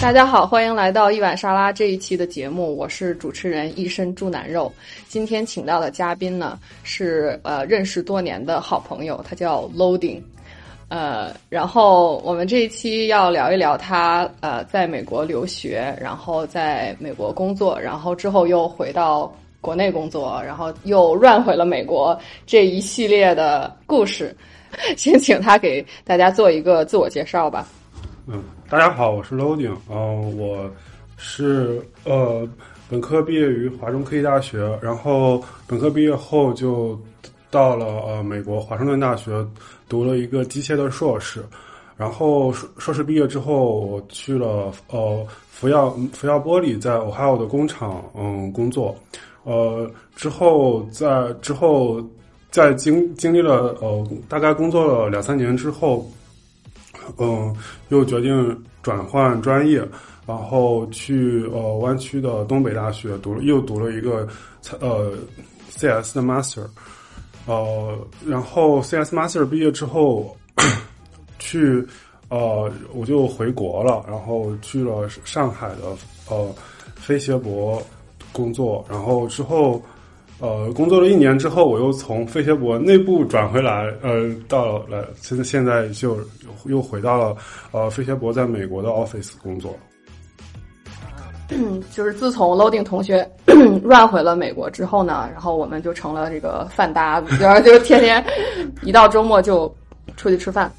大家好，欢迎来到一碗沙拉这一期的节目，我是主持人一身猪腩肉。今天请到的嘉宾呢是呃认识多年的好朋友，他叫 Loading。呃，然后我们这一期要聊一聊他呃在美国留学，然后在美国工作，然后之后又回到国内工作，然后又 run 回了美国这一系列的故事。先请他给大家做一个自我介绍吧。嗯，大家好，我是 Loading，嗯、我是呃本科毕业于华中科技大学，然后本科毕业后就到了呃美国华盛顿大学读了一个机械的硕士，然后硕硕士毕业之后，我去了呃福耀福耀玻璃在 Ohio 的工厂嗯工作，呃之后在之后在经经历了呃大概工作了两三年之后。嗯，又决定转换专业，然后去呃湾区的东北大学读了，又读了一个呃 CS 的 Master，呃，然后 CS Master 毕业之后，去呃我就回国了，然后去了上海的呃飞协博工作，然后之后。呃，工作了一年之后，我又从飞协博内部转回来，呃，到了现在现在就又回到了呃飞协博在美国的 office 工作。就是自从 Loading 同学 run 回了美国之后呢，然后我们就成了这个饭搭子，然后就天天一到周末就出去吃饭。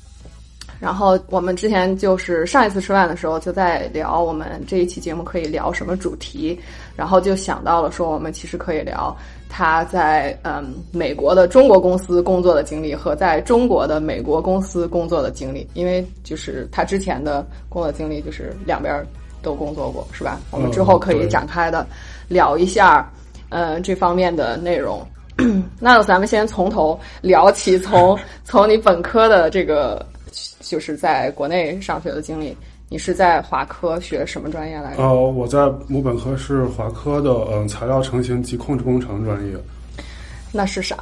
然后我们之前就是上一次吃饭的时候就在聊我们这一期节目可以聊什么主题，然后就想到了说我们其实可以聊他在嗯美国的中国公司工作的经历和在中国的美国公司工作的经历，因为就是他之前的工作经历就是两边都工作过，是吧？我们之后可以展开的聊一下，呃这方面的内容。那咱们先从头聊起，从从你本科的这个。就是在国内上学的经历，你是在华科学什么专业来着？呃，我在母本科是华科的，嗯，材料成型及控制工程专业。那是啥？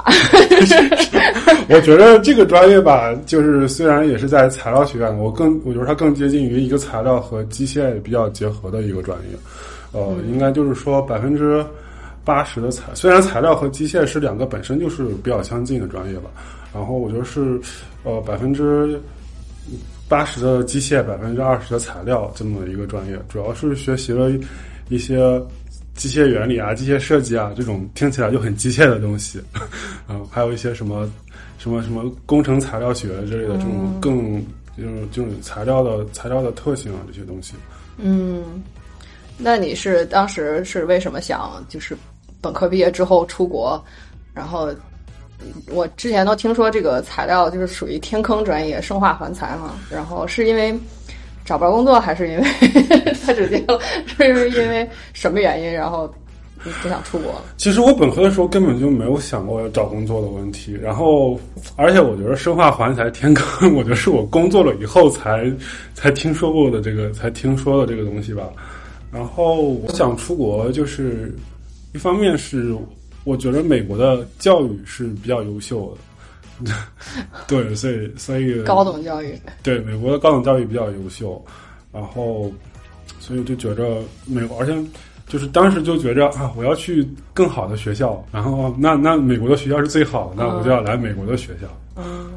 我觉得这个专业吧，就是虽然也是在材料学院，我更我觉得它更接近于一个材料和机械比较结合的一个专业。呃，应该就是说百分之八十的材，虽然材料和机械是两个本身就是比较相近的专业吧，然后我觉得是呃百分之。八十的机械，百分之二十的材料，这么一个专业，主要是学习了一些机械原理啊、机械设计啊这种听起来就很机械的东西，嗯，还有一些什么什么什么工程材料学之类的这种更就是就是材料的材料的特性啊这些东西。嗯，那你是当时是为什么想就是本科毕业之后出国，然后？我之前都听说这个材料就是属于天坑专业，生化环材嘛。然后是因为找不着工作，还是因为太直接了？是因为什么原因？然后不想出国？其实我本科的时候根本就没有想过要找工作的问题。然后，而且我觉得生化环材天坑，我觉得是我工作了以后才才听说过的这个，才听说的这个东西吧。然后我想出国，就是一方面是。我觉得美国的教育是比较优秀的，对，所以所以高等教育对美国的高等教育比较优秀，然后所以就觉着美国，而且就是当时就觉着啊，我要去更好的学校，然后那那美国的学校是最好的，那我就要来美国的学校。嗯，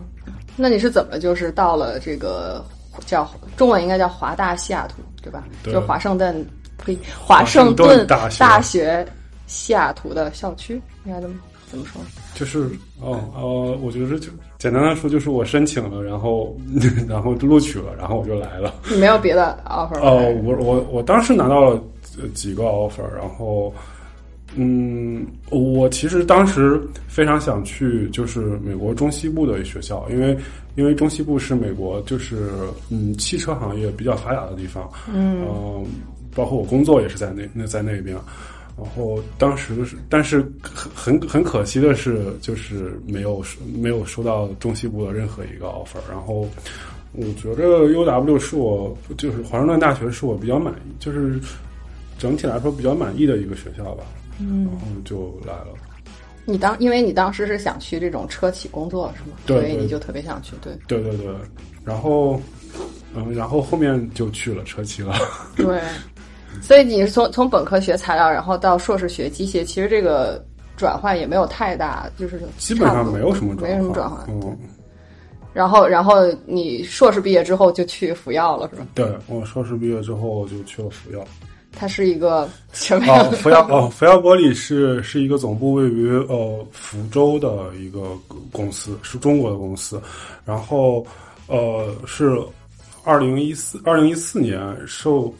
那你是怎么就是到了这个叫中文应该叫华大西雅图对吧？就华盛顿呸，华盛顿大学。西雅图的校区应该怎么怎么说？就是哦哦，我觉得就简单的说，就是我申请了，然后 然后录取了，然后我就来了。你没有别的 offer？哦，我我我当时拿到了几个 offer，然后嗯，我其实当时非常想去就是美国中西部的学校，因为因为中西部是美国就是嗯汽车行业比较发达的地方，嗯，包括我工作也是在那那在那边。然后当时是，但是很很很可惜的是，就是没有没有收到中西部的任何一个 offer。然后我觉得 UW 是我就是华盛顿大学是我比较满意，就是整体来说比较满意的一个学校吧。嗯，然后就来了。你当因为你当时是想去这种车企工作是吗？对，所以你就特别想去。对，对对对。然后嗯，然后后面就去了车企了。对，所以你是从从本科学材料，然后到硕士学机械，其实这个转换也没有太大，就是基本上没有什么没什么转换。嗯，然后然后你硕士毕业之后就去福耀了，是吧？对，我硕士毕业之后就去了福耀。它是一个什么样的？福耀哦，福耀玻璃是是一个总部位于呃福州的一个公司，是中国的公司。然后呃是二零一四二零一四年受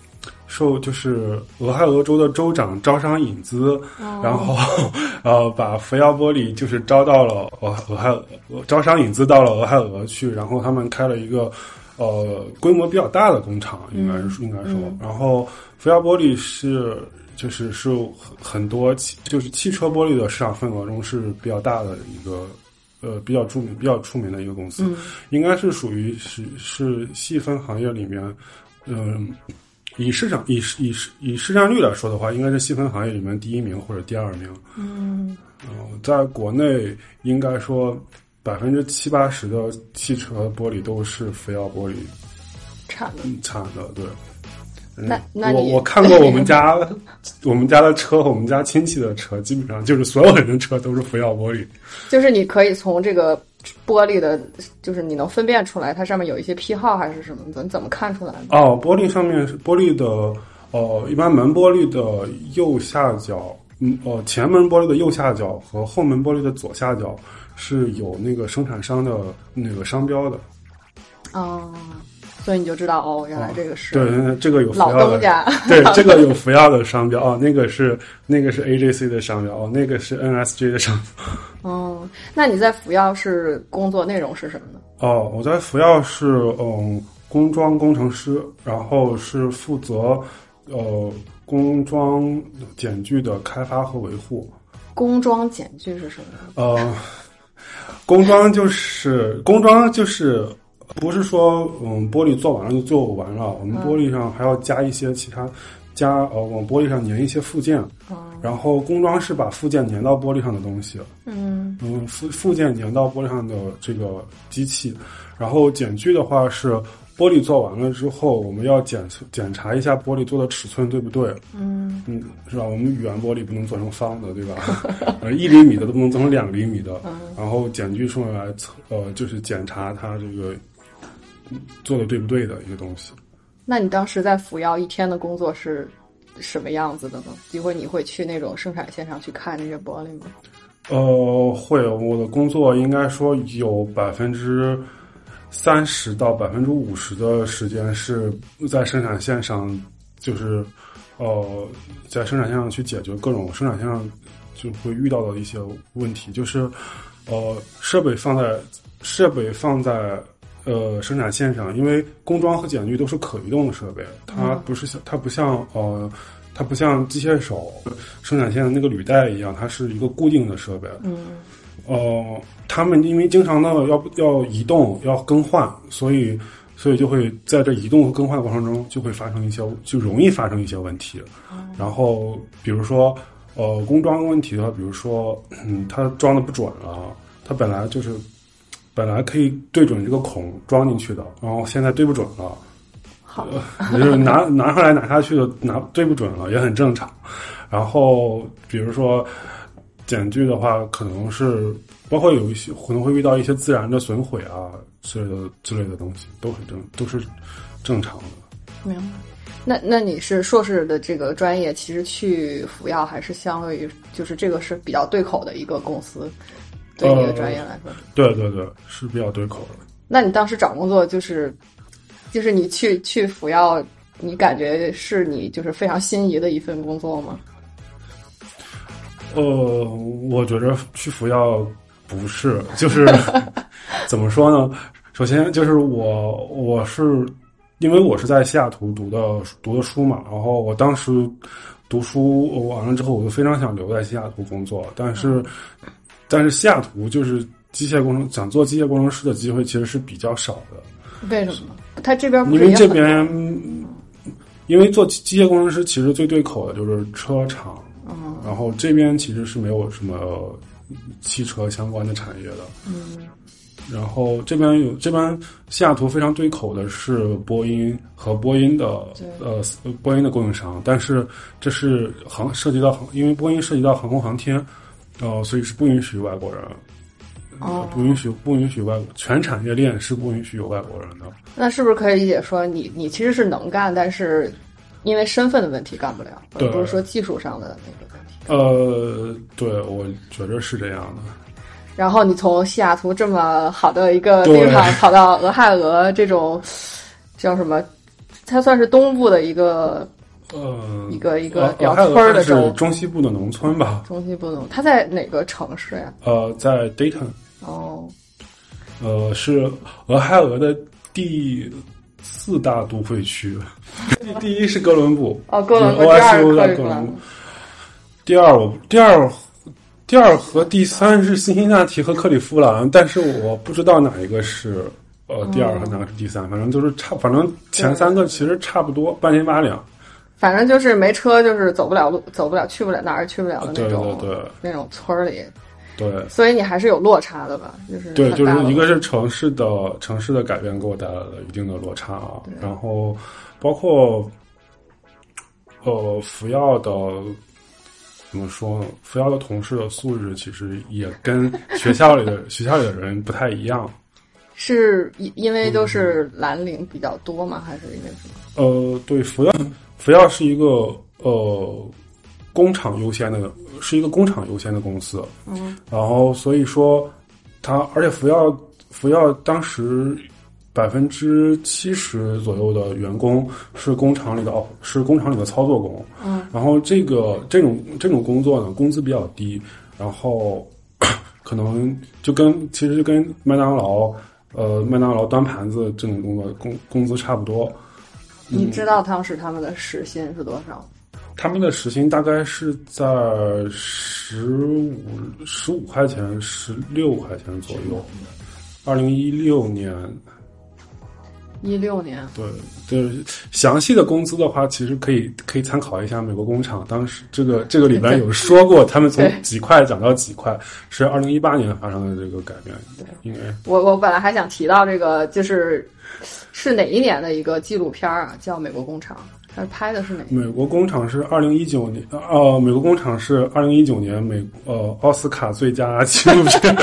受就是俄亥俄州的州长招商引资，然后 呃把福耀玻璃就是招到了俄俄亥俄招商引资到了俄亥俄去，然后他们开了一个。呃，规模比较大的工厂，应该是应该说，然后福耀玻璃是就是是很很多汽就是汽车玻璃的市场份额中是比较大的一个呃比较著名比较出名的一个公司，应该是属于是是细分行业里面，嗯，以市场以以以市占率来说的话，应该是细分行业里面第一名或者第二名。嗯，在国内应该说。百分之七八十的汽车玻璃都是福耀玻璃产的，产的对。那那我我看过我们家 我们家的车，我们家亲戚的车，基本上就是所有人的车都是福耀玻璃。就是你可以从这个玻璃的，就是你能分辨出来，它上面有一些批号还是什么？怎怎么看出来的？哦，玻璃上面是玻璃的，呃，一般门玻璃的右下角，嗯，呃，前门玻璃的右下角和后门玻璃的左下角。是有那个生产商的那个商标的，哦，所以你就知道哦，原来这个是对，这个有老东家，对，这个有 福耀的商标哦，那个是那个是 A J C 的商标哦，那个是 NSG 的商标。哦，那你在福耀是工作内容是什么呢？哦，我在福耀是嗯工装工程师，然后是负责呃工装剪具的开发和维护。工装剪具是什么？呃。工装就是工装就是不是说嗯玻璃做完了就做完了，我们玻璃上还要加一些其他加呃往玻璃上粘一些附件，然后工装是把附件粘到玻璃上的东西，嗯嗯附附件粘到玻璃上的这个机器，然后检具的话是。玻璃做完了之后，我们要检测检查一下玻璃做的尺寸对不对？嗯嗯，是吧？我们圆玻璃不能做成方的，对吧？呃，一厘米的都不能做成两厘米的。然后检具送来测，呃，就是检查它这个做的对不对的一个东西。那你当时在福耀一天的工作是什么样子的呢？一会儿你会去那种生产线上去看那些玻璃吗？呃，会。我的工作应该说有百分之。三十到百分之五十的时间是在生产线上，就是，呃，在生产线上去解决各种生产线上就会遇到的一些问题，就是，呃，设备放在设备放在呃生产线上，因为工装和检具都是可移动的设备，它不是像它不像呃它不像机械手生产线的那个履带一样，它是一个固定的设备。嗯。呃，他们因为经常的要要移动要更换，所以所以就会在这移动和更换过程中就会发生一些就容易发生一些问题。然后比如说呃工装问题的话，比如说嗯它装的不准了，它本来就是本来可以对准这个孔装进去的，然后现在对不准了。好，就是拿拿上来拿下去的拿对不准了也很正常。然后比如说。剪锯的话，可能是包括有一些可能会遇到一些自然的损毁啊之类的之类的东西，都很正都是正常的。明白。那那你是硕士的这个专业，其实去福耀还是相对于就是这个是比较对口的一个公司，对你的专业来说。对对对，是比较对口的。那你当时找工作就是就是你去去福耀，你感觉是你就是非常心仪的一份工作吗？呃，我觉着去福耀不是，就是 怎么说呢？首先就是我我是因为我是在西雅图读的读的书嘛，然后我当时读书完了之后，我就非常想留在西雅图工作，但是但是西雅图就是机械工程想做机械工程师的机会其实是比较少的。为什么？他这边因为这边因为做机械工程师其实最对口的就是车厂。然后这边其实是没有什么汽车相关的产业的，嗯，然后这边有这边西雅图非常对口的是波音和波音的呃波音的供应商，但是这是航涉及到航，因为波音涉及到航空航天，呃，所以是不允许外国人。哦，不允许不允许外全产业链是不允许有外国人的。那是不是可以理解说，你你其实是能干，但是因为身份的问题干不了，而不是说技术上的那个问题？呃，对，我觉得是这样的。然后你从西雅图这么好的一个地方跑到俄亥俄这种叫什么？它算是东部的一个呃一个一个比较村儿的是中西部的农村吧？中西部农，它在哪个城市呀？呃，在 Dayton。哦，呃，是俄亥俄的第四大都会区，第第一是哥伦布，哦，哥伦布，第二在哥伦布，第二我第二第二和第三是辛辛那提和克利夫兰，但是我不知道哪一个是呃第二和哪个是第三，反正就是差，反正前三个其实差不多，半斤八两，反正就是没车就是走不了路，走不了去不了哪儿去不了的那种，对对对，那种村儿里。对，所以你还是有落差的吧？就是对，就是一个是城市的城市的改变给我带来了一定的落差啊，然后包括呃福耀的怎么说呢？福耀的同事的素质其实也跟学校里的 学校里的人不太一样，是因因为都是蓝领比较多吗？还是因为什么？呃，对，福耀福耀是一个呃。工厂优先的，是一个工厂优先的公司。嗯，然后所以说，它而且福耀福耀当时百分之七十左右的员工是工厂里的哦，是工厂里的操作工。嗯，然后这个这种这种工作呢，工资比较低，然后 可能就跟其实就跟麦当劳呃麦当劳端盘子这种工作工工资差不多。你知道当时他们的时薪是多少？他们的时薪大概是在十五十五块钱、十六块钱左右。二零一六年，一六年，对对，详细的工资的话，其实可以可以参考一下美国工厂当时这个这个里边有说过，他们从几块涨到几块，是二零一八年发生的这个改变。对，因为我我本来还想提到这个，就是 是哪一年的一个纪录片啊，叫《美国工厂》。他拍的是哪？美国工厂是二零一九年，呃，美国工厂是二零一九年美呃奥斯卡最佳 纪录片。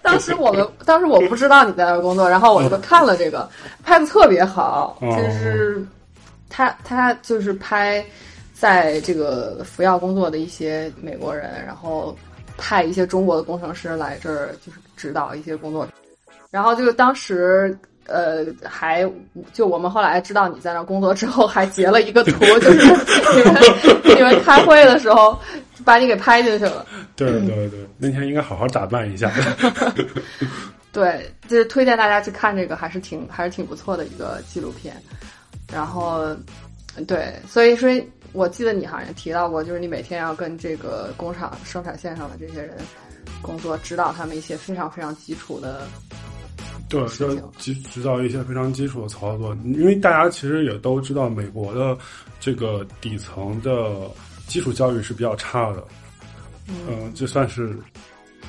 当时我们当时我不知道你在那工作，然后我就看了这个，拍的特别好，就是他他就是拍在这个服药工作的一些美国人，然后派一些中国的工程师来这儿，就是指导一些工作，然后就是当时。呃，还就我们后来知道你在那工作之后，还截了一个图，就是 你们你们开会的时候把你给拍进去了。对对对，那天应该好好打扮一下。对，就是推荐大家去看这个，还是挺还是挺不错的一个纪录片。然后，对，所以说，我记得你好像提到过，就是你每天要跟这个工厂生产线上的这些人工作，指导他们一些非常非常基础的。对，要基指导一些非常基础的操作，因为大家其实也都知道，美国的这个底层的基础教育是比较差的。嗯，这算是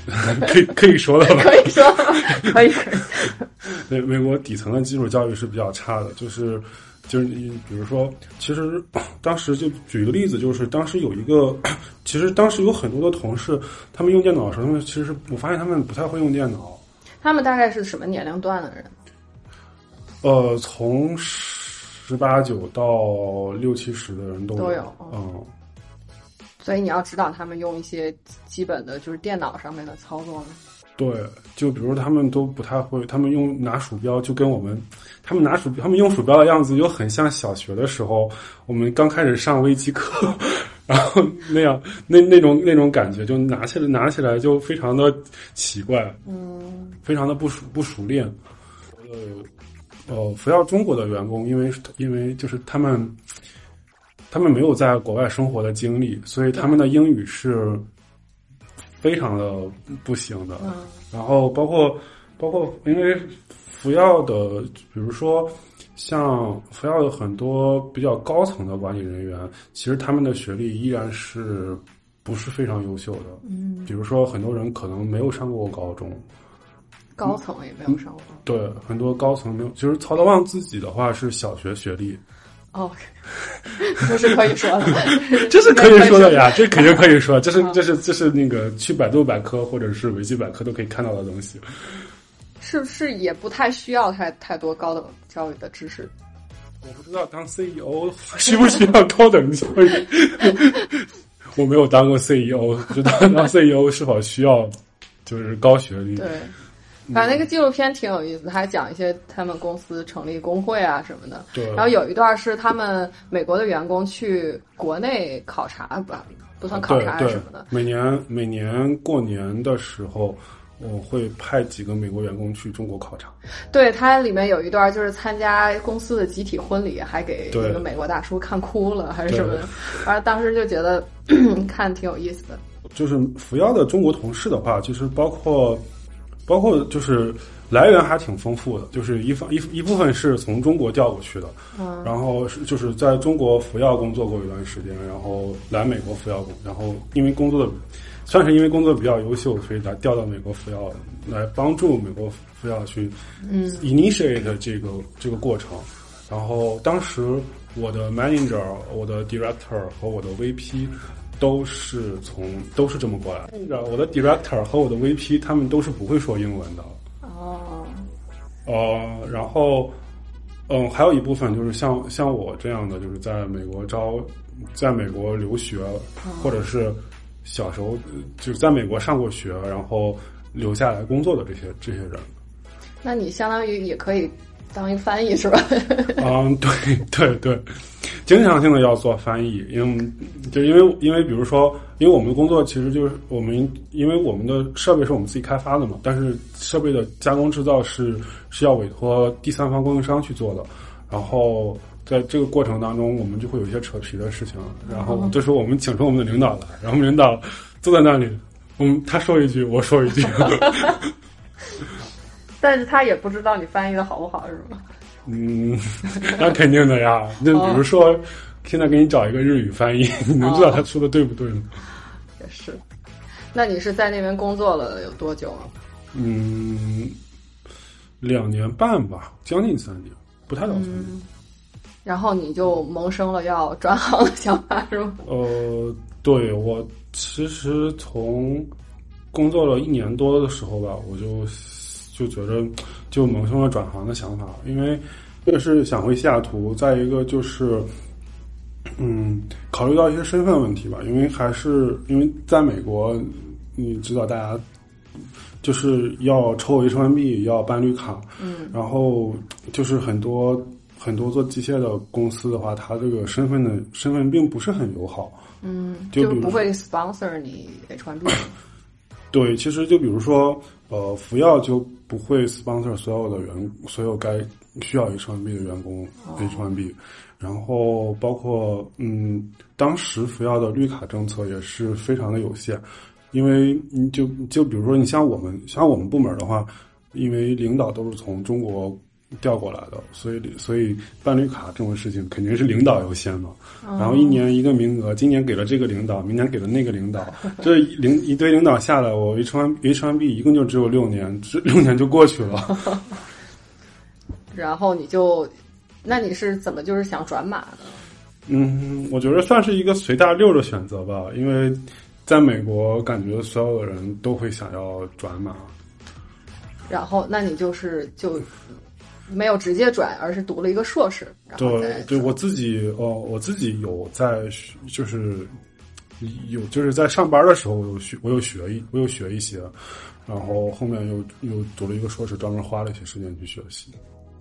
可以可以说的吧？可以说，可以。对，美国底层的基础教育是比较差的，就是就是你比如说，其实当时就举一个例子，就是当时有一个，其实当时有很多的同事，他们用电脑的时候，他们其实我发现他们不太会用电脑。他们大概是什么年龄段的人？呃，从十八九到六七十的人都都有。嗯，所以你要指导他们用一些基本的就是电脑上面的操作吗？对，就比如他们都不太会，他们用拿鼠标就跟我们，他们拿鼠，他们用鼠标的样子又很像小学的时候，我们刚开始上微机课。然后那样，那那种那种感觉，就拿起来拿起来就非常的奇怪，嗯，非常的不熟不熟练。呃，呃，福耀中国的员工，因为因为就是他们，他们没有在国外生活的经历，所以他们的英语是非常的不行的。然后包括包括因为福耀的，比如说。像福耀的很多比较高层的管理人员，其实他们的学历依然是不是非常优秀的。嗯，比如说很多人可能没有上过高中，高层也没有上过。对，很多高层没有。就是曹德旺自己的话是小学学历，哦，这是可以说的，这是可以说的呀，这肯定可以说，这是啊这是这是那个去百度百科或者是维基百科都可以看到的东西。是不是也不太需要太太多高等教育的知识？我不知道当 CEO 需不需要高等教育，我没有当过 CEO，不知道当 CEO 是否需要就是高学历。对，反正那个纪录片挺有意思，还讲一些他们公司成立工会啊什么的。对然后有一段是他们美国的员工去国内考察，吧不算考察什么的。每年每年过年的时候，我会派几个美国员工去中国考察。对，它里面有一段就是参加公司的集体婚礼，还给对一个美国大叔看哭了，还是什么的。反正当时就觉得 看挺有意思的。就是福耀的中国同事的话，其实包括包括就是来源还挺丰富的，就是一方一一部分是从中国调过去的，嗯，然后是就是在中国服药工作过一段时间，然后来美国服药工，然后因为工作的算是因为工作比较优秀，所以来调到美国服药来帮助美国服药去嗯 initiate 这个这个过程。然后当时我的 manager、我的 director 和我的 VP 都是从都是这么过来的。我的 director 和我的 VP 他们都是不会说英文的。哦，呃，然后，嗯，还有一部分就是像像我这样的，就是在美国招，在美国留学，或者是小时候呃就是在美国上过学，然后留下来工作的这些这些人。那你相当于也可以当一个翻译是吧？嗯，对对对，经常性的要做翻译，因为就因为因为比如说，因为我们的工作其实就是我们因为我们的设备是我们自己开发的嘛，但是设备的加工制造是是要委托第三方供应商去做的，然后在这个过程当中，我们就会有一些扯皮的事情，然后这时候我们请出我们的领导来，然后我们领导坐在那里，嗯，他说一句，我说一句。但是他也不知道你翻译的好不好，是吗？嗯，那肯定的呀。那比如说，现在给你找一个日语翻译，你能知道他说的对不对吗？也是。那你是在那边工作了有多久啊？嗯，两年半吧，将近三年，不太到三年。嗯然后你就萌生了要转行的想法，是吗？呃，对我其实从工作了一年多的时候吧，我就就觉得就萌生了转行的想法，因为一个是想回西雅图，再一个就是。嗯，考虑到一些身份问题吧，因为还是因为在美国，你知道大家就是要抽 H1B，要办绿卡，嗯，然后就是很多很多做机械的公司的话，它这个身份的身份并不是很友好。嗯，就就不会 sponsor 你 H1B。对，其实就比如说，呃，福耀就不会 sponsor 所有的员，所有该需要 H1B 的员工 H1B，、然后包括嗯，当时福耀的绿卡政策也是非常的有限，因为你就就比如说你像我们像我们部门的话，因为领导都是从中国调过来的，所以所以办绿卡这种事情肯定是领导优先嘛。然后一年一个名额，今年给了这个领导，明年给了那个领导，这领一堆领导下来，我 H 1 H 1 B 一共就只有六年，这六年就过去了。然后你就，那你是怎么就是想转码的？嗯，我觉得算是一个随大溜的选择吧，因为在美国，感觉所有的人都会想要转码。然后那你就是就没有直接转，而是读了一个硕士。对，对我自己哦，我自己有在学就是有就是在上班的时候，我有学我有学一我有学一些，然后后面又又读了一个硕士，专门花了一些时间去学习。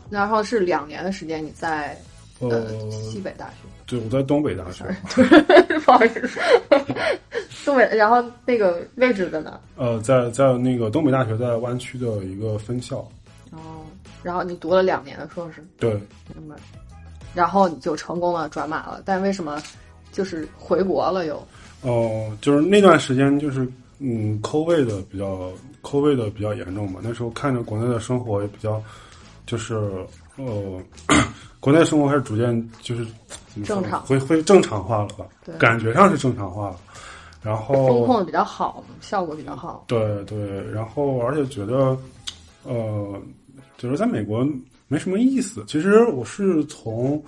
然后是两年的时间，你在呃呃，西北大学，对，我在东北大学，不好意思，东北。然后那个位置在哪？呃，在在那个东北大学在湾区的一个分校，哦，然后你读了两年的硕士，对，明白。然后你就成功了转码了，但为什么就是回国了又？哦、就是那段时间就是嗯，抠位的比较抠位的比较严重嘛。那时候看着国内的生活也比较，就是呃，国内生活开始逐渐就是正常会会正常化了吧对？感觉上是正常化了。然后风控的比较好，效果比较好。对对，然后而且觉得，呃，就是在美国没什么意思。其实我是从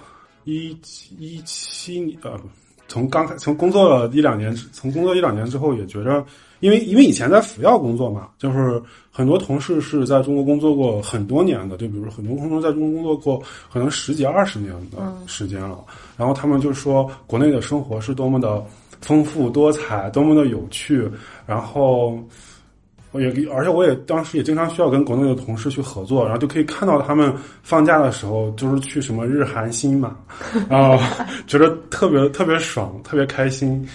一一七年呃，从刚开从工作了一两年，从工作一两年之后，也觉着，因为因为以前在福耀工作嘛，就是很多同事是在中国工作过很多年的，就比如说很多同事在中国工作过可能十几二十年的时间了，然后他们就说国内的生活是多么的。丰富多彩，多么的有趣！然后，我也而且我也当时也经常需要跟国内的同事去合作，然后就可以看到他们放假的时候就是去什么日韩新嘛，啊，觉得特别特别爽，特别开心。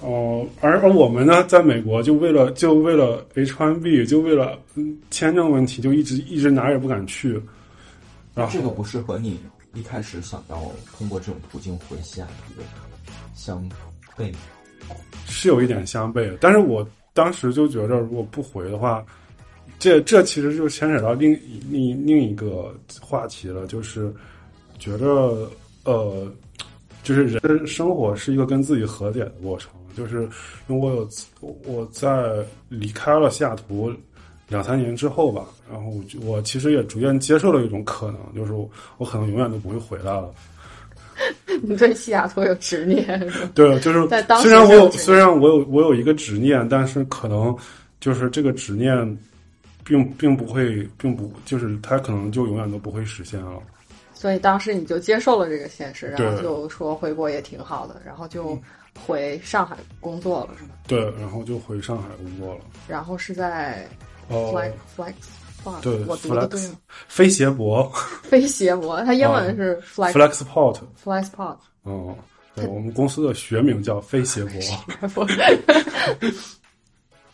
哦，而而我们呢，在美国就为了就为了 H1B，就为了签证问题，就一直一直哪也不敢去。然后这个不是和你一开始想要通过这种途径回西雅图相？悖，是有一点相悖，但是我当时就觉得，如果不回的话，这这其实就牵扯到另另另一个话题了，就是觉得呃，就是人生活是一个跟自己和解的过程，就是因为我有我在离开了西雅图两三年之后吧，然后我其实也逐渐接受了一种可能，就是我可能永远都不会回来了。你对西雅图有执念？对，就是在当虽然我有虽然我有我有一个执念，但是可能就是这个执念，并并不会，并不就是它可能就永远都不会实现了。所以当时你就接受了这个现实，然后就说回国也挺好的，然后就回上海工作了，是吗？对，然后就回上海工作了。然后是在 Flex Flex。对，我读的对吗？飞鞋博，飞鞋博，它英文是 Flexport，Flexport。嗯，对，我们公司的学名叫飞鞋博。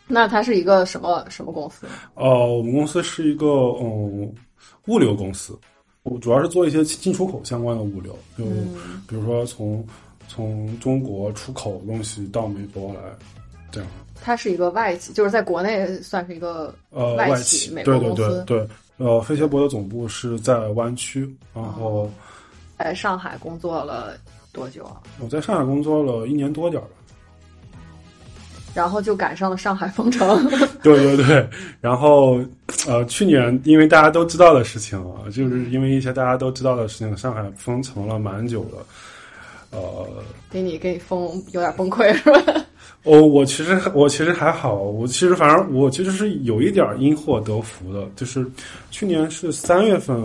那它是一个什么什么公司？哦，我们公司是一个嗯物流公司，我主要是做一些进出口相关的物流，就比如说从从中国出口东西到美国来，这样。它是一个外企，就是在国内算是一个呃外企，美国公司。对对对对，呃，飞鞋博的总部是在湾区，然后在上海工作了多久啊？我在上海工作了一年多点儿然后就赶上了上海封城。对对对，然后呃，去年因为大家都知道的事情啊，就是因为一些大家都知道的事情，上海封城了蛮久的。呃，给你给你封有点崩溃是吧？哦，我其实我其实还好，我其实反正我其实是有一点因祸得福的，就是去年是三月份，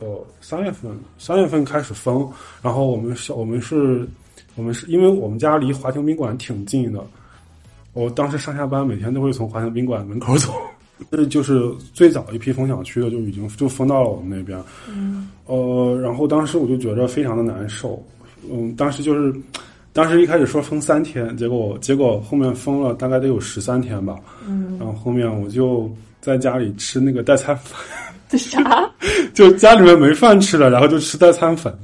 呃，三月份三月份开始封，然后我们是，我们是，我们是因为我们家离华强宾馆挺近的，我当时上下班每天都会从华强宾馆门口走，这就是最早一批封小区的就已经就封到了我们那边，嗯，呃，然后当时我就觉着非常的难受，嗯，当时就是。当时一开始说封三天，结果结果后面封了大概得有十三天吧。嗯，然后后面我就在家里吃那个代餐粉。啥？就家里面没饭吃了，然后就吃代餐粉。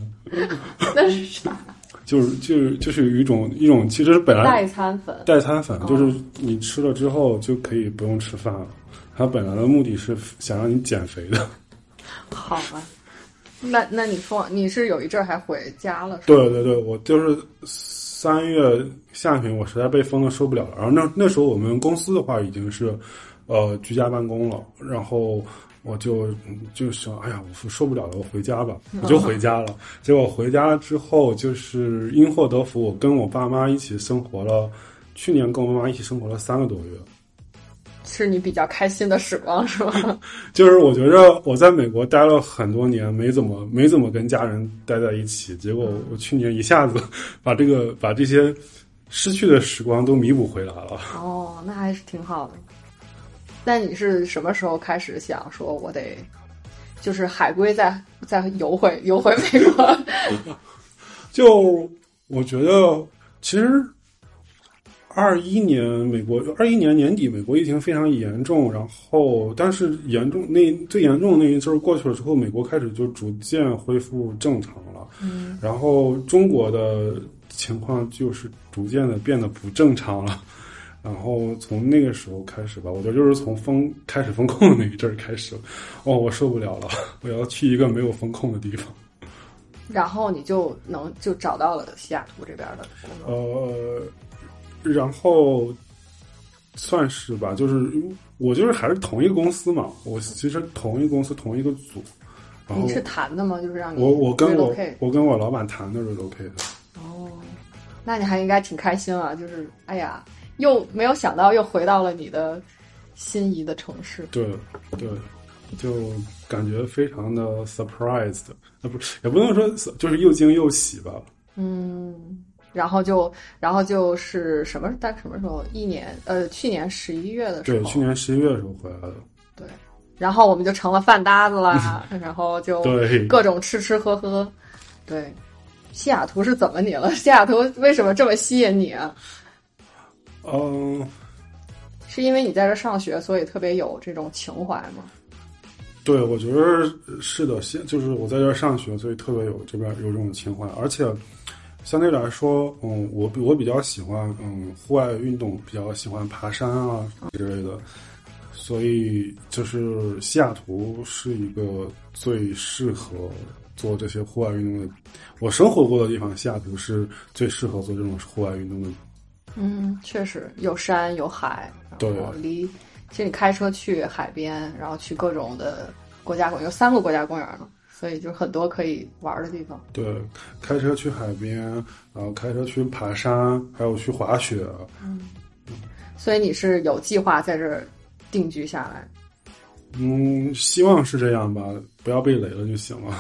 那是啥？就是就是就是有一种一种，其实本来代餐粉，代餐粉就是你吃了之后就可以不用吃饭了。它本来的目的是想让你减肥的。好吧。那那你说你是有一阵儿还回家了？对对对，我就是。三月下旬，我实在被封的受不了了。然后那那时候我们公司的话已经是，呃，居家办公了。然后我就就想，哎呀，我受不了了，我回家吧，我就回家了。结果回家之后，就是因祸得福，我跟我爸妈一起生活了。去年跟我妈妈一起生活了三个多月。是你比较开心的时光是吗？就是我觉着我在美国待了很多年，没怎么没怎么跟家人待在一起，结果我去年一下子把这个把这些失去的时光都弥补回来了。哦，那还是挺好的。那你是什么时候开始想说我得就是海归再再游回游回美国？就我觉得其实。二一年，美国二一年年底，美国疫情非常严重，然后但是严重那最严重的那一阵儿过去了之后，美国开始就逐渐恢复正常了。嗯，然后中国的情况就是逐渐的变得不正常了。然后从那个时候开始吧，我觉得就是从封开始封控的那一阵儿开始，哦，我受不了了，我要去一个没有封控的地方。然后你就能就找到了西雅图这边的工作。呃。然后算是吧，就是我就是还是同一个公司嘛，我其实同一个公司同一个组，然后你是谈的吗？就是让你我我跟我我跟我老板谈的 relocate，哦，那你还应该挺开心啊！就是哎呀，又没有想到又回到了你的心仪的城市。对对，就感觉非常的 surprised，啊不也不能说就是又惊又喜吧，嗯，然后就然后就是什么大什么时候？一年呃，去年十一月的时候，对，去年十一月的时候回来的，对，然后我们就成了饭搭子啦，然后就对各种吃吃喝喝。对，西雅图是怎么你了？西雅图为什么这么吸引你啊？嗯。是因为你在这上学，所以特别有这种情怀吗？对，我觉得是的，现就是我在这儿上学，所以特别有这边有这种情怀，而且相对来说，嗯，我我比较喜欢嗯户外运动，比较喜欢爬山啊之类的，所以就是西雅图是一个最适合做这些户外运动的。我生活过的地方，西雅图是最适合做这种户外运动的。嗯，确实有山有海，对然后离其实你开车去海边，然后去各种的国家公园，有三个国家公园呢，所以就很多可以玩的地方。对，开车去海边，然后开车去爬山，还有去滑雪。嗯所以你是有计划在这儿定居下来。嗯，希望是这样吧，不要被雷了就行了。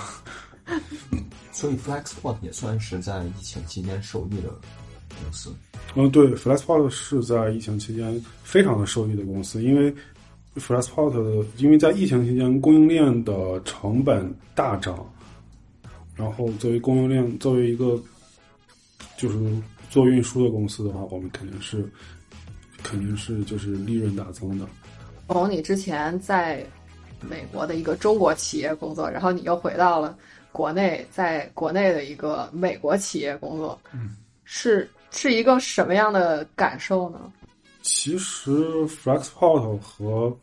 所以 Flexport 也算是在疫情期间受益的公司。嗯，对，Flexport 是在疫情期间非常的受益的公司，因为 Flexport 的因为在疫情期间供应链的成本大涨，然后作为供应链作为一个就是做运输的公司的话，我们肯定是肯定是就是利润大增的。从你之前在美国的一个中国企业工作，然后你又回到了国内，在国内的一个美国企业工作，嗯，是是一个什么样的感受呢？其实 Flexport 和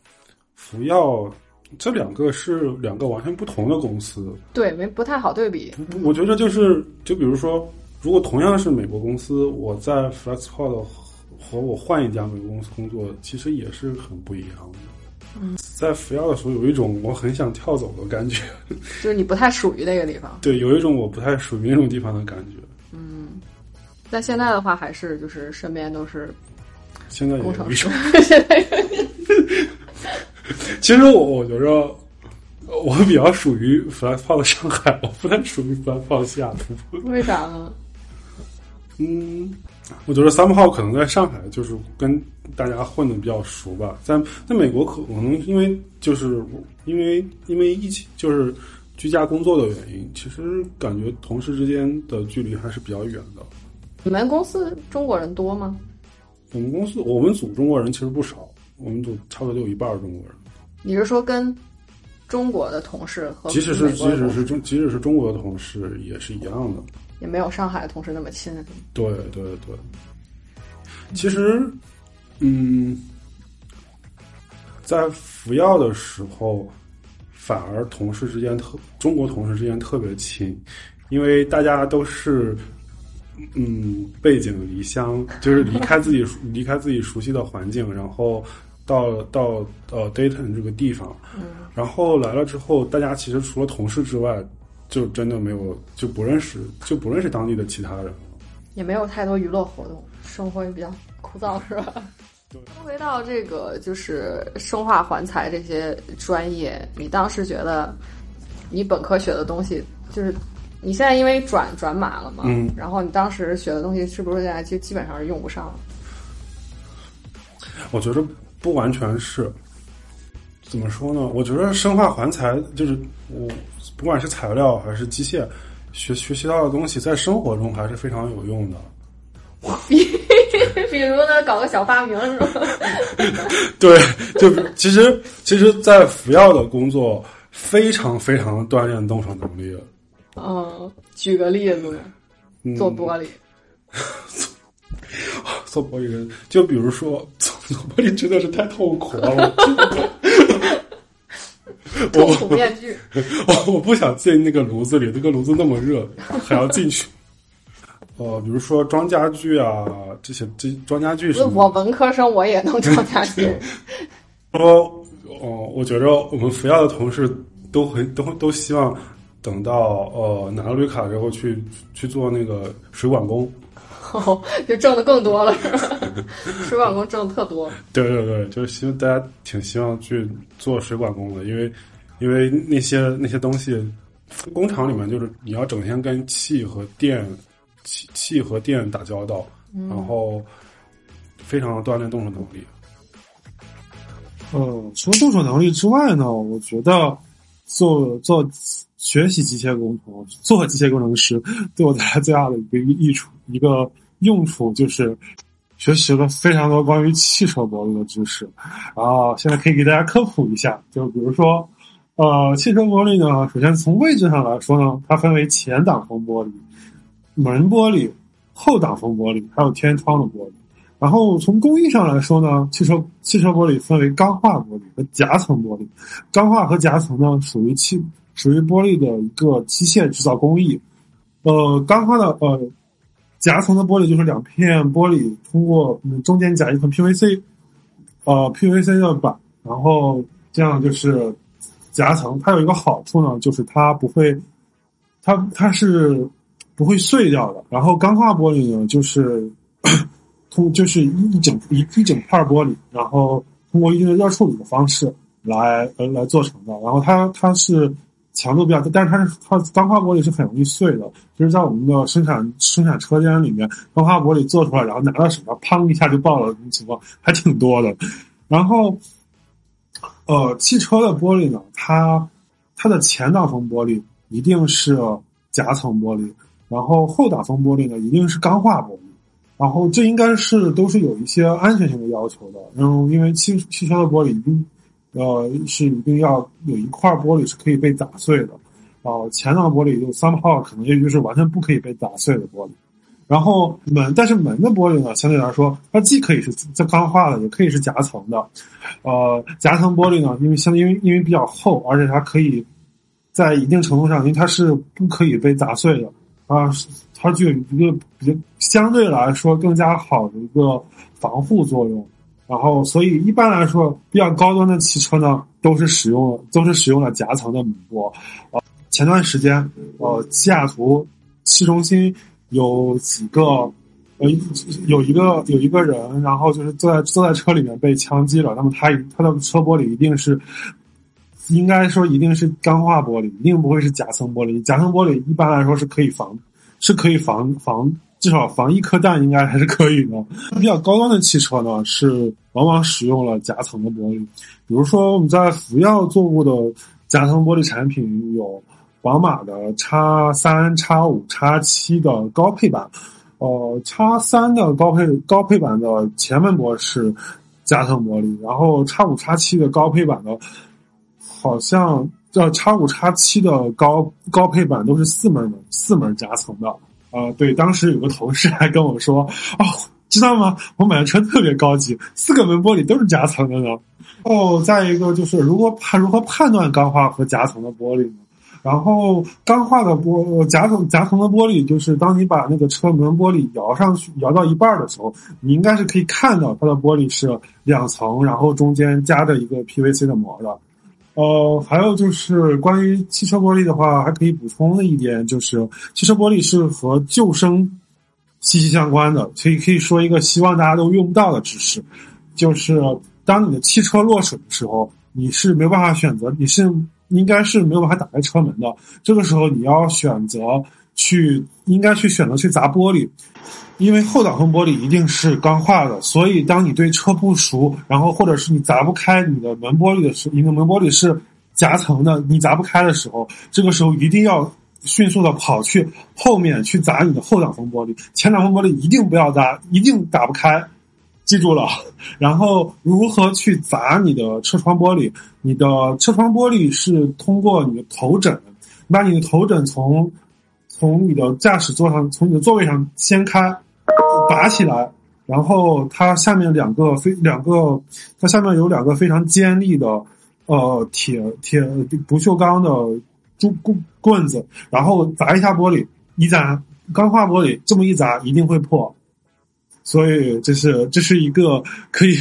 福耀这两个是两个完全不同的公司。对，没不太好对比。我觉得就是，就比如说，如果同样是美国公司，我在 Flexport 和我换一家美国公司工作，其实也是很不一样的。嗯，在服药的时候，有一种我很想跳走的感觉，就是你不太属于那个地方。对，有一种我不太属于那种地方的感觉。嗯，但现在的话，还是就是身边都是现在工程师。现在其实我我觉着 我比较属于 Flexport 上海，我不太属于 Flexport 西雅图。为啥呢？嗯，我觉得三号可能在上海就是跟大家混的比较熟吧，在在美国可能因为就是因为因为疫情就是居家工作的原因，其实感觉同事之间的距离还是比较远的。你们公司中国人多吗？我们公司我们组中国人其实不少，我们组差不多有一半儿中国人，你是说跟中国的同事和即使是即使是中即使是中国的同事也是一样的。也没有上海的同事那么亲？对对对，其实，嗯，在服药的时候，反而同事之间特中国同事之间特别亲，因为大家都是。嗯，背井离乡，就是离开自己 离开自己熟悉的环境，然后到到呃 Dayton 这个地方，嗯，然后来了之后，大家其实除了同事之外，就真的没有就不认识就不认识当地的其他人了。也没有太多娱乐活动，生活也比较枯燥，是吧？回到这个就是生化环材这些专业，你当时觉得你本科学的东西，就是你现在因为转转码了嘛，嗯然后你当时学的东西是不是现在就基本上是用不上了？我觉得不完全是，怎么说呢？我觉得生化环材就是我不管是材料还是机械，学学习到的东西，在生活中还是非常有用的。比如呢，搞个小发明是吧？对，就其实其实，在服药的工作非常非常锻炼动手能力。嗯，举个例子，嗯、做玻璃，做玻璃人，就比如说做做玻璃真的是太痛苦了。我 痛苦面具。我我不想进那个炉子里，那个炉子那么热，还要进去。呃，比如说装家具啊，这些这装家具什么的。我文科生我也能装家具。说，哦，我觉着我们福耀的同事都很都都希望等到呃拿了绿卡之后去去做那个水管工。哦，就挣的更多了，是吧？水管工挣的特多。对对对，就是希望大家挺希望去做水管工的，因为因为那些那些东西，工厂里面就是你要整天跟气和电气气和电打交道，然后非常锻炼动手能力。呃，除了动手能力之外呢，我觉得做做学习机械工程、做机械工程师，对我带来最大的一个益处、一个用处就是学习了非常多关于汽车玻璃的知识。然后现在可以给大家科普一下，就比如说，呃，汽车玻璃呢，首先从位置上来说呢，它分为前挡风玻璃、门玻璃、后挡风玻璃，还有天窗的玻璃。然后从工艺上来说呢，汽车汽车玻璃分为钢化玻璃和夹层玻璃。钢化和夹层呢，属于汽属于玻璃的一个机械制造工艺。呃，钢化的呃夹层的玻璃就是两片玻璃通过嗯中间夹一层 PVC，呃 PVC 的板，然后这样就是夹层。它有一个好处呢，就是它不会，它它是不会碎掉的。然后钢化玻璃呢，就是。通就是一整一一整块玻璃，然后通过一定的热处理的方式来呃来做成的。然后它它是强度比较大，但是它是它钢化玻璃是很容易碎的。就是在我们的生产生产车间里面，钢化玻璃做出来，然后拿到手上，砰一下就爆了，这种情况还挺多的。然后，呃，汽车的玻璃呢，它它的前挡风玻璃一定是夹层玻璃，然后后挡风玻璃呢一定是钢化玻璃。然后这应该是都是有一些安全性的要求的，然后因为汽汽车的玻璃一定，呃是一定要有一块玻璃是可以被打碎的，呃前挡玻璃就三号可能也就是完全不可以被打碎的玻璃，然后门但是门的玻璃呢相对来说它既可以是在钢化的，也可以是夹层的，呃夹层玻璃呢因为相因为因为比较厚，而且它可以在一定程度上因为它是不可以被砸碎的啊。它具有一个比较相对来说更加好的一个防护作用，然后所以一般来说比较高端的汽车呢都是使用都是使用了夹层的门玻。呃，前段时间呃西雅图市中心有几个呃有一个有一个人，然后就是坐在坐在车里面被枪击了，那么他他的车玻璃一定是应该说一定是钢化玻璃，一定不会是夹层玻璃。夹层玻璃一般来说是可以防。是可以防防至少防一颗弹，应该还是可以的。比较高端的汽车呢，是往往使用了夹层的玻璃。比如说我们在福耀做过的夹层玻璃产品有宝马的叉三、叉五、叉七的高配版。呃，叉三的高配高配版的前门玻是夹层玻璃，然后叉五、叉七的高配版的，好像。叫叉五叉七的高高配版都是四门门四门夹层的，呃，对，当时有个同事还跟我说，哦，知道吗？我买的车特别高级，四个门玻璃都是夹层的呢。哦，再一个就是如果判如何判断钢化和夹层的玻璃呢？然后钢化的玻夹层夹层的玻璃，就是当你把那个车门玻璃摇上去摇到一半的时候，你应该是可以看到它的玻璃是两层，然后中间夹着一个 PVC 的膜的。呃，还有就是关于汽车玻璃的话，还可以补充的一点就是，汽车玻璃是和救生息息相关的。所以可以说一个希望大家都用不到的知识，就是当你的汽车落水的时候，你是没有办法选择，你是应该是没有办法打开车门的。这个时候你要选择去，应该去选择去砸玻璃。因为后挡风玻璃一定是钢化的，所以当你对车不熟，然后或者是你砸不开你的门玻璃的时候，你的门玻璃是夹层的，你砸不开的时候，这个时候一定要迅速的跑去后面去砸你的后挡风玻璃，前挡风玻璃一定不要砸，一定打不开，记住了。然后如何去砸你的车窗玻璃？你的车窗玻璃是通过你的头枕，把你的头枕从从你的驾驶座上，从你的座位上掀开。拔起来，然后它下面两个非两个，它下面有两个非常尖利的，呃，铁铁不锈钢的珠棍棍子，然后砸一下玻璃，一砸钢化玻璃这么一砸一定会破，所以这是这是一个可以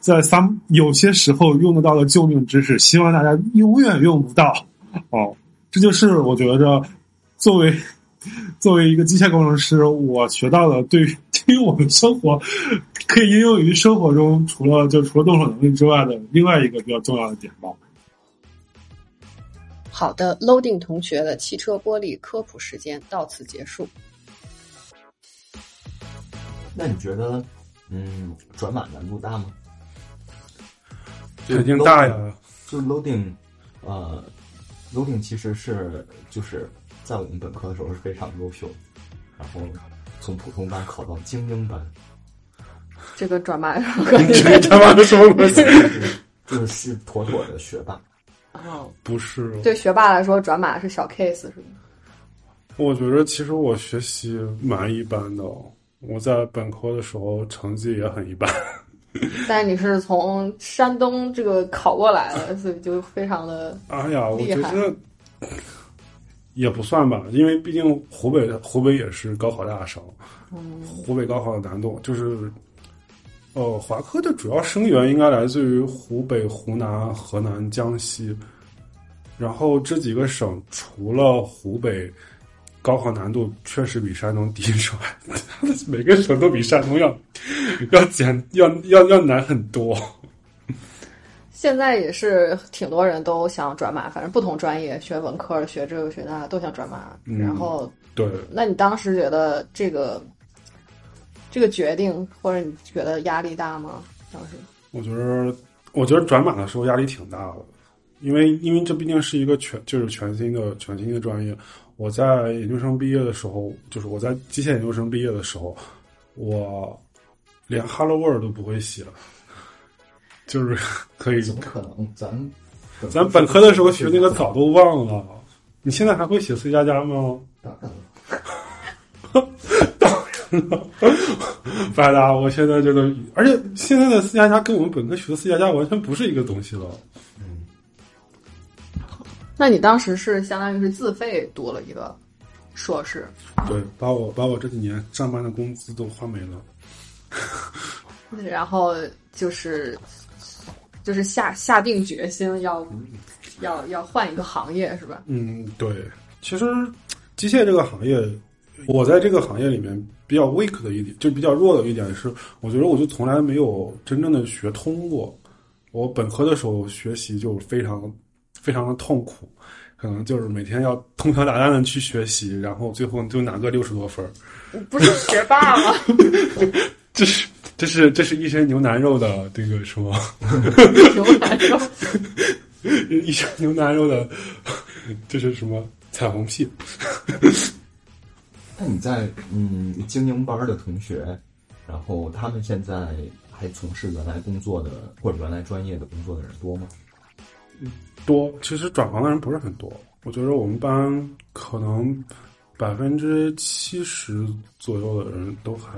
在三有些时候用得到的救命知识，希望大家永远用不到。哦，这就是我觉得作为作为一个机械工程师，我学到的对于 对于我们生活可以应用于生活中，除了就除了动手能力之外的另外一个比较重要的点吧。好的，Loading 同学的汽车玻璃科普时间到此结束。那你觉得，嗯，转码难度大吗？肯定大呀。就 loading，呃，loading 其实是就是在我们本科的时候是非常优秀，然后从普通班考到精英班。这个转码，这转码是什么关系？就是妥妥的学霸。哦，不是。对学霸来说，转码是小 case，是吗？我觉得其实我学习蛮一般的。我在本科的时候成绩也很一般，但是你是从山东这个考过来的，所以就非常的哎呀，我觉得也不算吧，因为毕竟湖北湖北也是高考大省，嗯，湖北高考的难度就是，呃，华科的主要生源应该来自于湖北、湖南、河南、江西，然后这几个省除了湖北。高考难度确实比山东低之外，每个省都比山东要要简要要要难很多。现在也是挺多人都想转码，反正不同专业学文科、学这个学那都想转码。然后，对，那你当时觉得这个这个决定，或者你觉得压力大吗？当时，我觉得，我觉得转码的时候压力挺大的，因为因为这毕竟是一个全就是全新的全新的专业。我在研究生毕业的时候，就是我在机械研究生毕业的时候，我连 Hello World 都不会写，就是可以。怎么可能？咱咱本科的时候学那个早都忘了。你现在还会写 C 加加吗？当然了，当然了，白达，我现在这个，而且现在的 C 加加跟我们本科学的 C 加加完全不是一个东西了。嗯那你当时是相当于是自费读了一个硕士，对，把我把我这几年上班的工资都花没了，然后就是就是下下定决心要要要换一个行业是吧？嗯，对，其实机械这个行业，我在这个行业里面比较 weak 的一点，就比较弱的一点是，我觉得我就从来没有真正的学通过。我本科的时候学习就非常。非常的痛苦，可能就是每天要通宵达旦的去学习，然后最后就拿个六十多分儿。不是学霸吗？这是这是这是一身牛腩肉的这个什么？牛腩肉，一身牛腩肉的，这是什么彩虹屁？那你在嗯精英班的同学，然后他们现在还从事原来工作的或者原来专业的工作的人多吗？嗯。多，其实转行的人不是很多。我觉得我们班可能百分之七十左右的人都还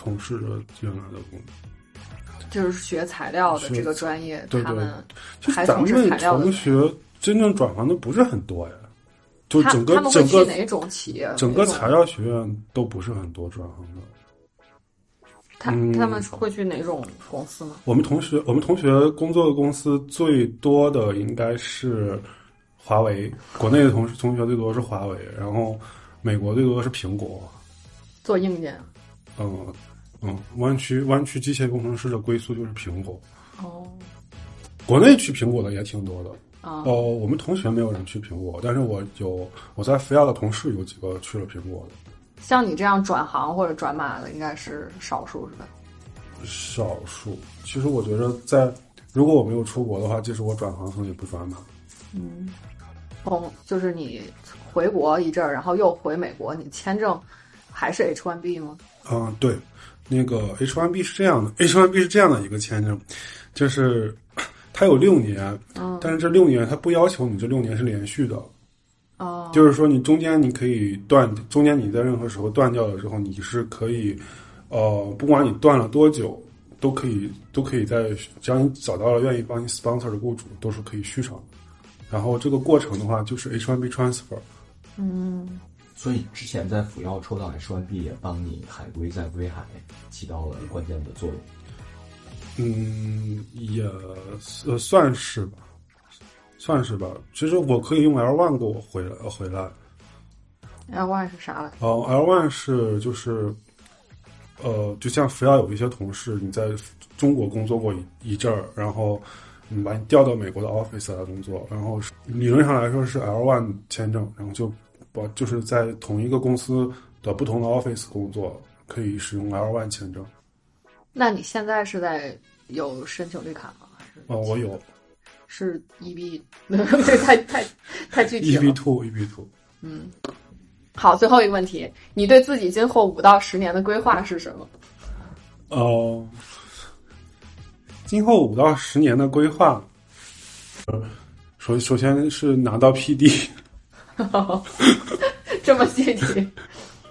从事着原来的工作，就是学材料的这个专业，他们还从事材料的同学真正转行的不是很多呀。就整个整个哪种企业，整个材料学院都不是很多转行的。他他们会去哪种公司呢？我们同学，我们同学工作的公司最多的应该是华为，国内的同同学最多是华为，然后美国最多是苹果。做硬件。嗯嗯，湾区湾区机械工程师的归宿就是苹果。哦。国内去苹果的也挺多的。哦。哦，我们同学没有人去苹果，但是我有我在福亚的同事有几个去了苹果的。像你这样转行或者转码的应该是少数，是吧？少数。其实我觉得，在如果我没有出国的话，即使我转行，可能也不转码。嗯，从就是你回国一阵儿，然后又回美国，你签证还是 H one B 吗？嗯，对，那个 H1B 是这样的，H1B 是这样的一个签证，就是它有六年，嗯，但是这六年它不要求你这六年是连续的。哦，就是说，你中间你可以断，中间你在任何时候断掉的时候，你是可以，呃，不管你断了多久，都可以，都可以在只要你找到了愿意帮你 sponsor 的雇主，都是可以续上。然后这个过程的话，就是 H1B transfer。嗯，所以之前在辅药抽到 H1B 也帮你海归在威海起到了关键的作用。嗯，也呃算是吧，算是吧。其实我可以用 L one 给我回来回来。L one 是啥来？哦，L one 是就是，呃，就像福耀有一些同事，你在中国工作过一一阵儿，然后你把你调到美国的 office 来工作，然后是理论上来说是 L one 签证，然后就把就是在同一个公司的不同的 office 工作，可以使用 L one 签证。那你现在是在有申请绿卡吗？哦，我有是 EB？这 太太太具体了 EB 了。two EB two。嗯，好，最后一个问题，你对自己今后五到十年的规划是什么？呃，今后五到十年的规划，呃，首首先是拿到 PD。这么具体？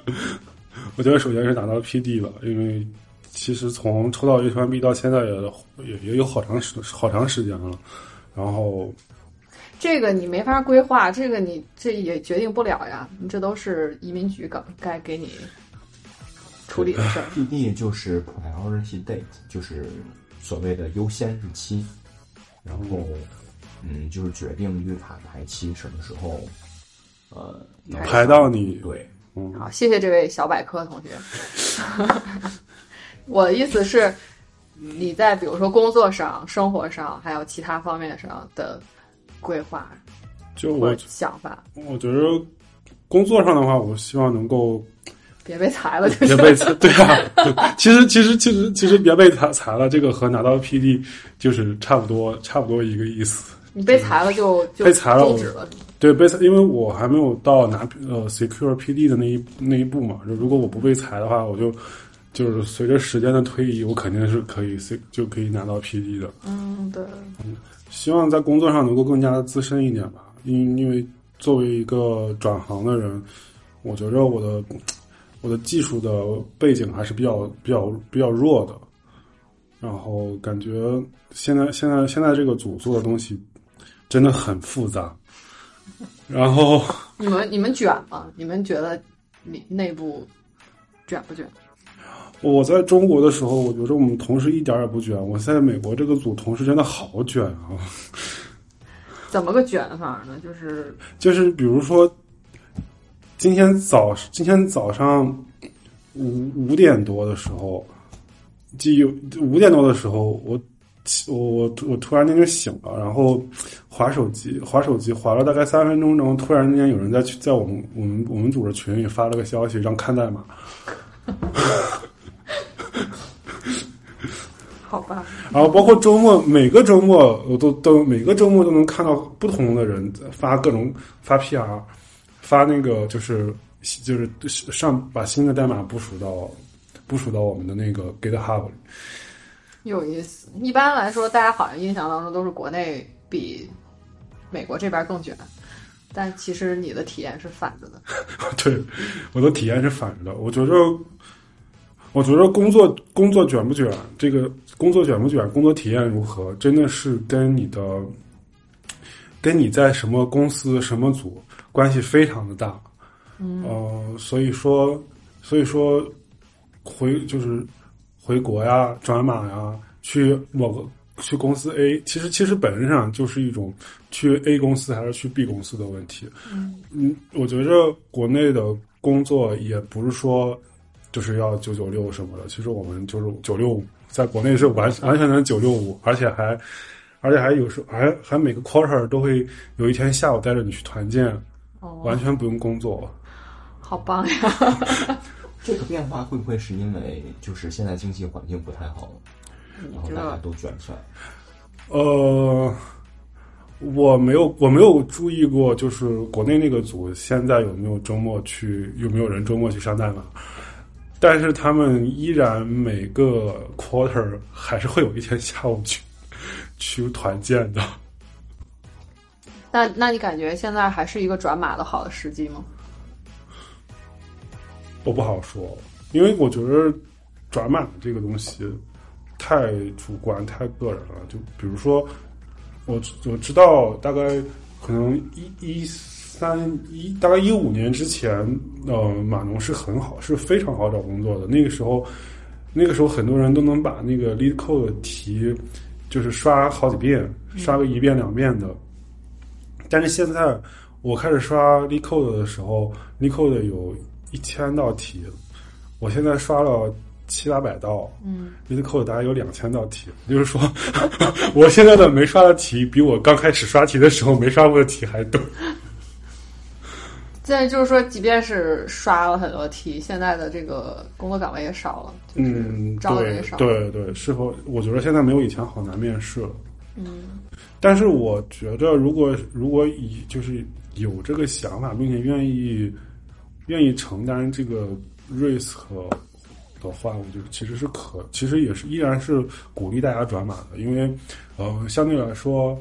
我觉得首先是拿到 PD 吧，因为其实从抽到 H1B 到现在也也也有好长时好长时间了，然后这个你没法规划，这个你这也决定不了呀，你这都是移民局该该给你处理的事儿。PD 就是 priority date，就是所谓的优先日期，然后嗯，就是决定绿卡排期什么时候，呃，能排到你对，嗯好，谢谢这位小百科同学。我的意思是，你在比如说工作上、生活上，还有其他方面上的规划就我想法，我觉得工作上的话，我希望能够别被裁了就是。别被裁，对啊，对其实其实其实其实别被裁裁了，这个和拿到 PD 就是差不多差不多一个意思。你被裁了就就被裁了我终止了。对，被裁，因为我还没有到拿呃 secure PD 的那一那一步嘛。就如果我不被裁的话，我就就是随着时间的推移，我肯定是可以 C 就可以拿到 PD 的。嗯，对。希望在工作上能够更加的资深一点吧，因因为作为一个转行的人，我觉着我的我的技术的背景还是比较比较比较弱的，然后感觉现在现在现在这个组做的东西真的很复杂，然后你们你们卷吗？你们觉得你内部卷不卷？我在中国的时候，我觉得我们同事一点儿也不卷，我在美国这个组同事真的好卷啊。怎么个卷法呢？就是就是比如说，今天早今天早上五五点多的时候，就有五点多的时候，我起我我我突然间就醒了，然后划手机，划手机划了大概三分钟，然后突然之间有人在在我们我们我们组的群里发了个消息，让看代码。好吧，然后包括周末，每个周末我都都每个周末都能看到不同的人发各种发 PR，发那个就是就是上把新的代码部署到部署到我们的那个 GitHub 里。有意思。一般来说，大家好像印象当中都是国内比美国这边更卷，但其实你的体验是反着的。对，我的体验是反着的。我觉着，我觉着工作工作卷不卷，这个工作卷不卷，工作体验如何，真的是跟你的跟你在什么公司什么组关系非常的大。嗯，呃，所以说，所以说回就是回国呀、转码呀，去某个去公司 A，其实其实本质上就是一种去 A 公司还是去 B 公司的问题。嗯，我觉着国内的工作也不是说就是要九九六什么的，其实我们就是九六五，在国内是完完全全九六五，而且还而且还有时候还还每个 quarter 都会有一天下午带着你去团建，哦，完全不用工作。好棒呀！这个变化会不会是因为就是现在经济环境不太好，然后大家都卷起来？呃，我没有我没有注意过，就是国内那个组现在有没有周末去，有没有人周末去上代码？但是他们依然每个 quarter 还是会有一天下午去去团建的。那那你感觉现在还是一个转码的好的时机吗？我不好说，因为我觉得转码这个东西太主观、太个人了。就比如说，我我知道大概可能一一三一大概一五年之前，呃，码农是很好，是非常好找工作的。那个时候，那个时候很多人都能把那个 lead code 题就是刷好几遍，刷个一遍两遍的。但是现在我开始刷 lead code 的时候，lead code 有一千道题，我现在刷了七八百道，嗯，lead code 大概有两千道题，就是说，我现在的没刷的题比我刚开始刷题的时候没刷过的题还多。现在就是说，即便是刷了很多题，现在的这个工作岗位也少了，就是嗯，对招的人也少。对对，是否我觉得现在没有以前好难面试了。嗯但是我觉得，如果如果以就是有这个想法，并且愿意愿意承担这个 risk 的话，我觉得其实是可，其实也是依然是鼓励大家转码的，因为呃，相对来说，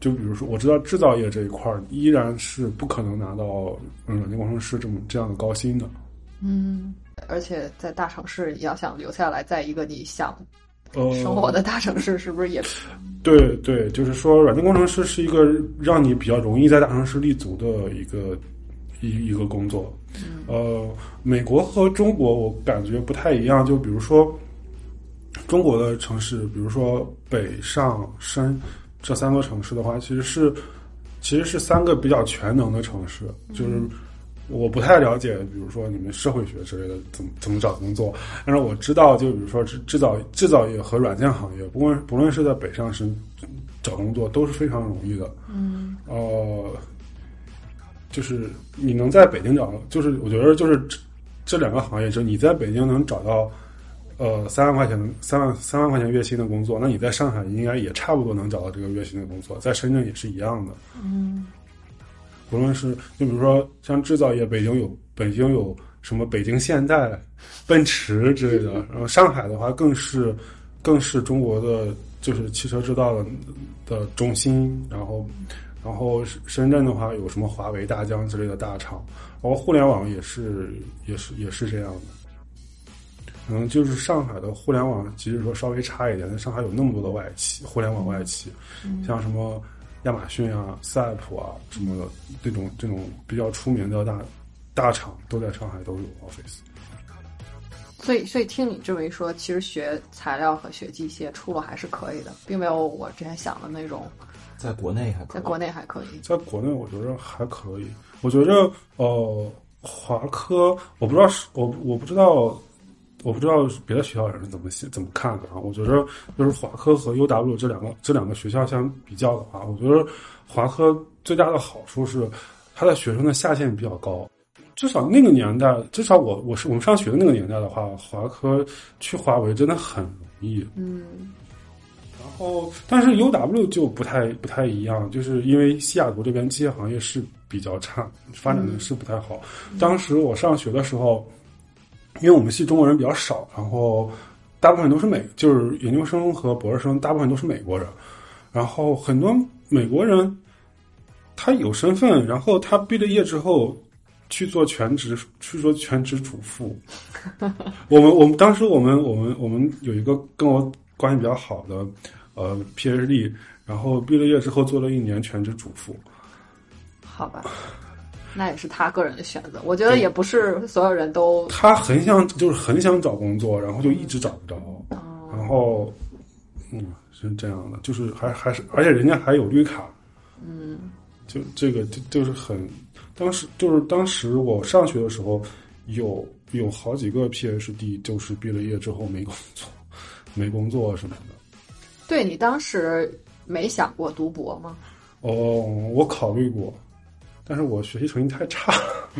就比如说我知道制造业这一块儿依然是不可能拿到嗯软件工程师这么这样的高薪的。嗯，而且在大城市，你要想留下来，在一个你想呃，生活的大城市，是不是也对对，就是说，软件工程师是一个让你比较容易在大城市立足的一个一一个工作。呃，美国和中国我感觉不太一样，就比如说中国的城市，比如说北上深这三个城市的话，其实是其实是三个比较全能的城市，就是。我不太了解，比如说你们社会学之类的怎么怎么找工作，但是我知道，就比如说制制造制造业和软件行业，不论不论是在北上深找工作都是非常容易的。嗯呃，就是你能在北京找，就是我觉得就是这这两个行业，就是你在北京能找到呃三万块钱三万三万块钱月薪的工作，那你在上海应该也差不多能找到这个月薪的工作，在深圳也是一样的。嗯无论是就比如说像制造业，北京有北京有什么北京现代、奔驰之类的，然后上海的话更是更是中国的就是汽车制造的的中心，然后然后深圳的话有什么华为、大疆之类的大厂，然后互联网也是也是也是这样的。可能就是上海的互联网，即使说稍微差一点，但上海有那么多的外企，互联网外企，像什么亚马逊啊、赛普啊什么的，这种这种比较出名的大大厂都在上海都有 office。所以，所以听你这么一说，其实学材料和学机械出路还是可以的，并没有我之前想的那种，在国内还可以在国内还可以。在国内，我觉得还可以。我觉着呃，华科，我不知道是我我不知道。我不知道别的学校人是怎么想怎么看的啊？我觉着就是华科和 UW 这两个这两个学校相比较的话，我觉得华科最大的好处是它的学生的下限比较高。至少那个年代，至少我我是我们上学的那个年代的话，华科去华为真的很容易。嗯然后，但是 UW 就不太不太一样，就是因为西雅图这边机械行业是比较差，发展的是不太好。当时我上学的时候，因为我们系中国人比较少，然后大部分都是美，就是研究生和博士生大部分都是美国人，然后很多美国人他有身份，然后他毕了业之后去做全职，去做全职主妇。我们我们当时我们我们我们有一个跟我关系比较好的呃 PhD，然后毕了业之后做了一年全职主妇。好吧，那也是他个人的选择。我觉得也不是所有人都，他很想就是很想找工作，然后就一直找不着，然后嗯是这样的，就是还还是而且人家还有绿卡，嗯就这个就就是很，当时就是当时我上学的时候，有有好几个 PhD 就是毕了业之后没工作，没工作什么的。对你当时没想过读博吗？哦，我考虑过，但是我学习成绩太差。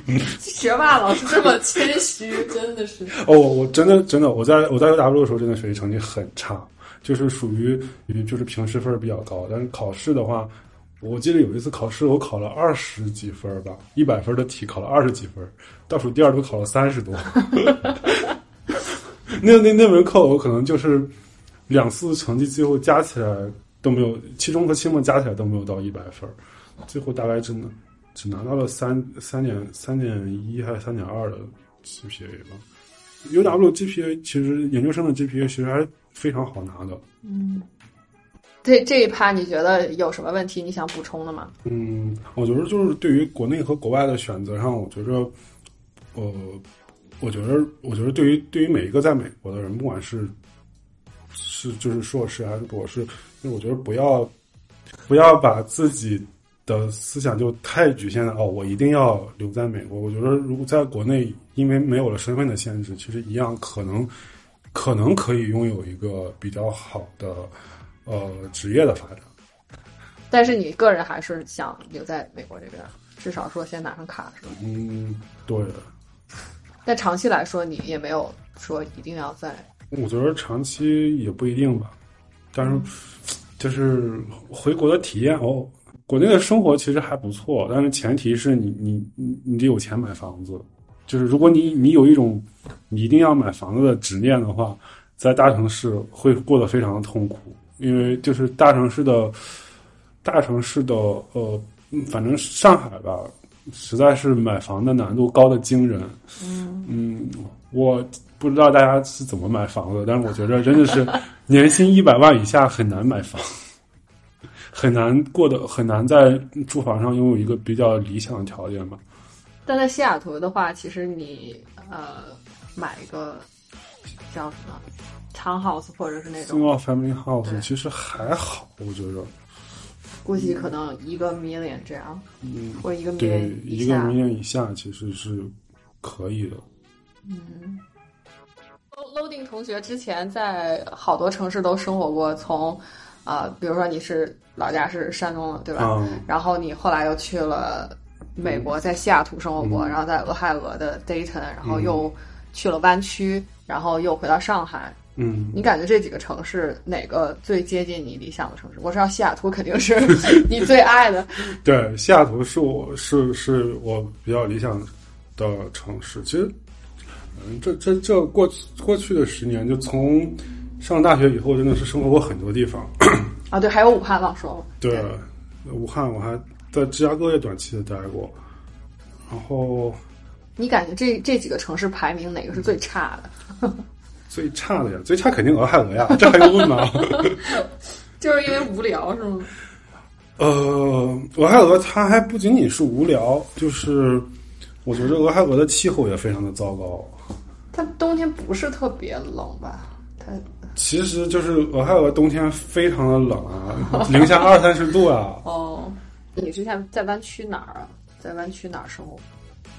学霸老师这么谦虚，真的是。哦，我我真的真的，我在我在 UW 的时候，真的学习成绩很差，就是属于于就是平时分比较高，但是考试的话，我记得有一次考试我考了二十几分儿吧，一百分的题考了二十几分，倒数第二都考了三十多。那那那门课我可能就是两次成绩最后加起来都没有，期中和期末加起来都没有到一百分儿，最后大概真的只拿到了三三点三点一还是三点二的 GPA 吧。UW GPA 其实研究生的 GPA 其实还是非常好拿的。嗯，这这一趴你觉得有什么问题？你想补充的吗？嗯，我觉得就是对于国内和国外的选择上，我觉着，呃，我觉得，我觉得对于对于每一个在美国的人，不管是是就是硕士还是博士，我觉得不要不要把自己的思想就太局限了哦，我一定要留在美国。我觉得如果在国内，因为没有了身份的限制，其实一样可能可能可以拥有一个比较好的呃职业的发展。但是你个人还是想留在美国这边，至少说先拿上卡是吧？嗯，对。但长期来说，你也没有说一定要在。我觉得长期也不一定吧，但是 就是回国的体验哦，国内的生活其实还不错，但是前提是你你你你得有钱买房子。就是如果你你有一种你一定要买房子的执念的话，在大城市会过得非常的痛苦，因为就是大城市的大城市的呃，反正上海吧，实在是买房的难度高的惊人。嗯嗯，我不知道大家是怎么买房子，但是我觉得真的是年薪一百万以下很难买房，很难过得很难在住房上拥有一个比较理想的条件吧。但在西雅图的话，其实你呃买一个叫什么 townhouse 或者是那种 single family house 其实还好，我觉得，估计可能一个 million 这样，嗯，或者一个对一个下。million 以下其实是可以的。嗯，loading 同学之前在好多城市都生活过，从啊、呃比如说你是老家是山东的，对吧？嗯然后你后来又去了美国，在西雅图生活过，嗯然后在俄亥俄的 Dayton，然后又去了湾区，然后又回到上海。嗯，你感觉这几个城市哪个最接近你理想的城市？我知道西雅图肯定是 你最爱的。对，西雅图是我是是我比较理想的城市。其实，嗯，这这这过过去的十年，就从上大学以后，真的是生活过很多地方。啊，对，还有武汉忘说了。对，武汉我还在芝加哥也短期的待过，然后你感觉这这几个城市排名哪个是最差的？最差的呀，最差肯定俄亥俄呀，这还用问吗？就是因为无聊是吗？呃，俄亥俄它还不仅仅是无聊，就是我觉得俄亥俄的气候也非常的糟糕。它冬天不是特别冷吧？它其实就是俄亥俄冬天非常的冷啊，零下二三十度啊。哦，你之前在湾区哪儿啊？在湾区哪儿生活？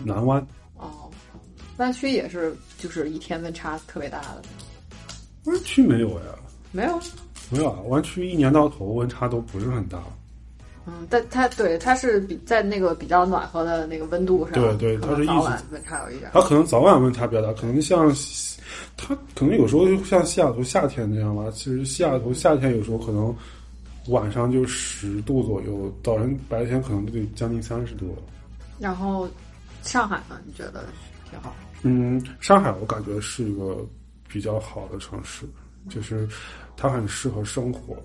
南湾哦，湾区也是，就是一天温差特别大的。湾区没有呀，没有，没有啊，湾区一年到头温差都不是很大。嗯，但它对它是比在那个比较暖和的那个温度上，对对它是一晚温差有一点。它可能早晚温差比较大，可能像它可能有时候就像西雅图夏天这样吧。其实西雅图夏天有时候可能晚上就十度左右，早晨白天可能都得将近三十度了。然后上海呢？你觉得挺好？嗯，上海我感觉是一个比较好的城市，就是它很适合生活。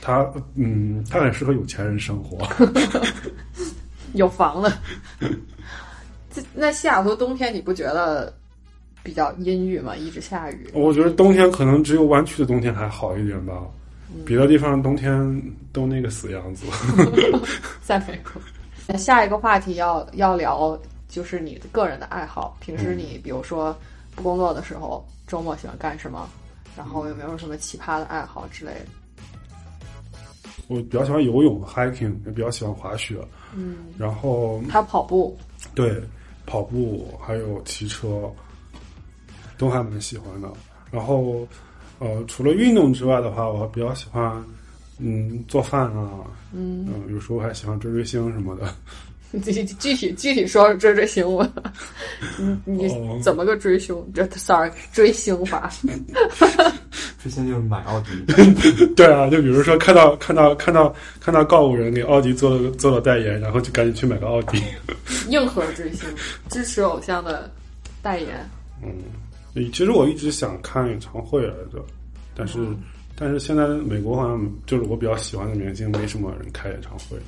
它嗯，他很适合有钱人生活。有房子。这那西雅图冬天你不觉得比较阴郁吗？一直下雨。我觉得冬天可能只有湾区的冬天还好一点吧，别的地方冬天都那个死样子。在美国。那下一个话题要要聊就是你的个人的爱好，平时你比如说不工作的时候，周末喜欢干什么？然后有没有什么奇葩的爱好之类的？我比较喜欢游泳、hiking，也比较喜欢滑雪，嗯，然后还有跑步，对跑步还有骑车，都还蛮喜欢的。然后呃，除了运动之外的话，我比较喜欢嗯做饭啊，嗯，嗯、有时候还喜欢追追星什么的。具体具体具体说说追追星吧。你你哦怎么个追星？这 sorry 追星法？之前就是买奥迪，对啊，就比如说看到看到看到看到告五人给奥迪做了做了代言，然后就赶紧去买个奥迪。硬核追星，支持偶像的代言。嗯，其实我一直想看演唱会来着，但是、但是现在美国好像就是我比较喜欢的明星，没什么人开演唱会。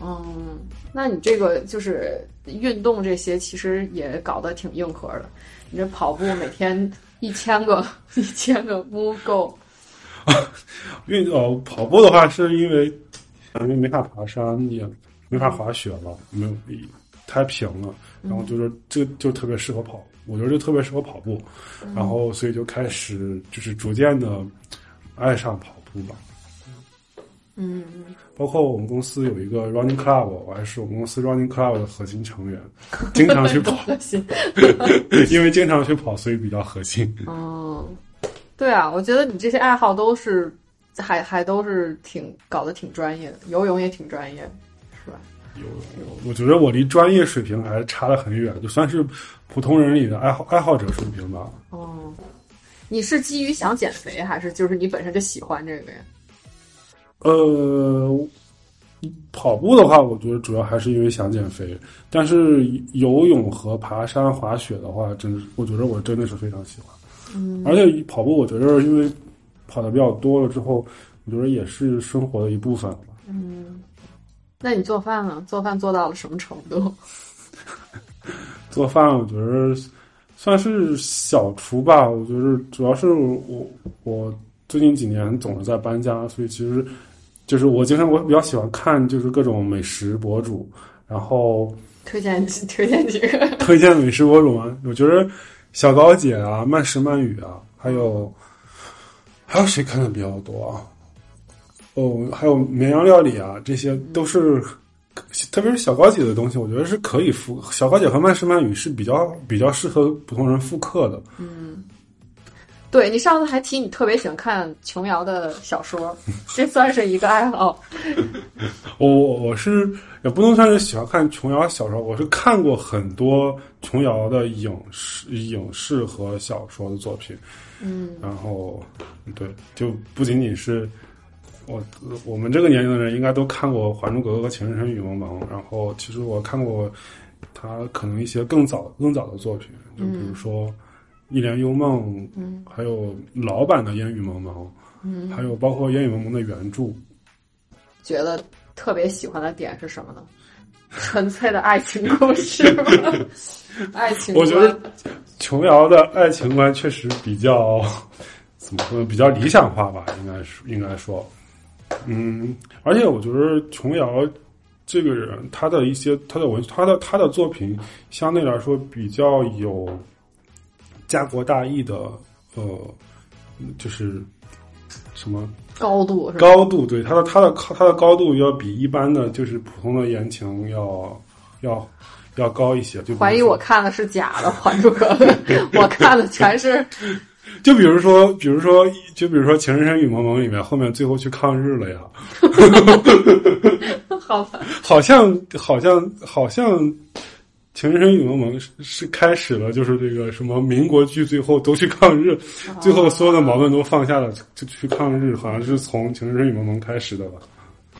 嗯，那你这个就是运动这些，其实也搞得挺硬核的。你这跑步每天一千个 一千个 move go，运哦跑步的话，是因为因为没法爬山，也没法滑雪了，没有太平了，然后就是这就特别适合跑，我觉得就特别适合跑步，然后所以就开始就是逐渐的爱上跑步吧。嗯，包括我们公司有一个 running club，我还是我们公司 running club 的核心成员，经常去跑。因为经常去跑，所以比较核心。哦，对啊，我觉得你这些爱好都是还还都是挺搞得挺专业的，游泳也挺专业，是吧？有有，我觉得我离专业水平还差得很远，就算是普通人里的爱好爱好者水平吧。哦，你是基于想减肥，还是就是你本身就喜欢这个呀？呃，跑步的话，我觉得主要还是因为想减肥。但是游泳和爬山、滑雪的话，真是我觉得我真的是非常喜欢。嗯，而且跑步，我觉得因为跑的比较多了之后，我觉得也是生活的一部分了吧。嗯，那你做饭呢？做饭做到了什么程度？做饭，我觉得算是小厨吧。我觉得主要是我我最近几年总是在搬家，所以其实就是我经常我比较喜欢看就是各种美食博主，然后推荐几推荐几个？推荐美食博主吗。我觉得小高姐啊、慢食慢语啊，还有还有谁看的比较多啊？哦，还有绵阳料理啊，这些都是。特别是小高姐的东西，我觉得是可以复小高姐和慢食慢语是比较比较适合普通人复刻的。嗯，对你上次还提你特别喜欢看琼瑶的小说，这算是一个爱好。我我是也不能算是喜欢看琼瑶小说，我是看过很多琼瑶的影视影视和小说的作品。嗯，然后对，就不仅仅是。我我们这个年龄的人应该都看过《还珠格格》和《情深深雨蒙蒙》，然后其实我看过他可能一些更早更早的作品，就比如说《一帘幽梦》，嗯，还有老版的《烟雨蒙蒙》，嗯，还有包括《烟雨蒙蒙》的原著。觉得特别喜欢的点是什么呢？纯粹的爱情故事吗？爱情？我觉得琼瑶的爱情观确实比较怎么说呢？比较理想化吧，应该是应该说。嗯，而且我觉得琼瑶这个人，他的一些他的文，他的他的作品相对来说比较有家国大义的，呃，就是什么高度？高度对他的他的他的高度要比一般的就是普通的言情要要要高一些。就怀疑我看的是假的《还珠格格》，我看的全是。就比如说，比如说，就比如说《情深深雨蒙蒙》里面，后面最后去抗日了呀。好吧。好像好像好像，《情深深雨蒙蒙》是是开始了，就是这个什么民国剧最后都去抗日，最后所有的矛盾都放下了，就去抗日，好像是从《情深深雨蒙蒙》开始的吧。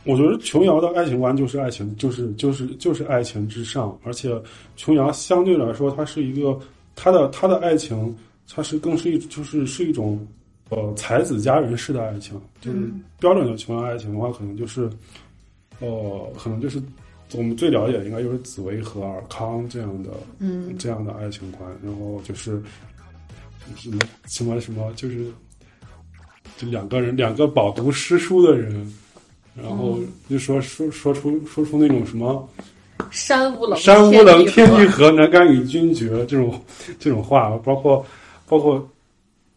我觉得琼瑶的爱情观就是爱情，就是就是就是爱情之上，而且琼瑶相对来说，它是一个她的她的爱情。它是更是一就是是一种，呃，才子佳人式的爱情，就是标准的琼瑶爱情的话，可能就是，呃，可能就是我们最了解的应该就是紫薇和尔康这样的，嗯，这样的爱情观，然后就是什么什么什么，就是就两个人，两个饱读诗书的人，然后就说说说出说出那种什么。山无棱，山无棱，天地合，哪敢与君绝？这种 这种话，包括包括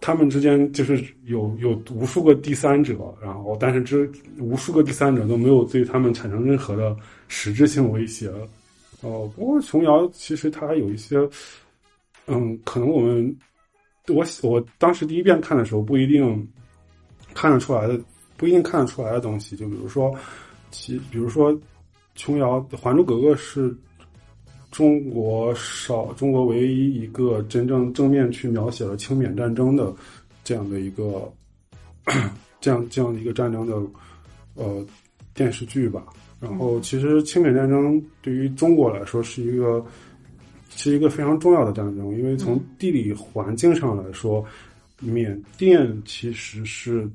他们之间就是有有无数个第三者，然后但是这无数个第三者都没有对他们产生任何的实质性威胁。哦，不过琼瑶其实他还有一些，嗯，可能我们我我当时第一遍看的时候不一定看得出来的，不一定看得出来的东西，就比如说其比如说。琼瑶《还珠格格》是中国少中国唯一一个真正正面去描写了清缅战争的这样的一个 这样这样的一个战争的呃电视剧吧。然后，其实清缅战争对于中国来说是一个是一个非常重要的战争，因为从地理环境上来说，缅甸其实是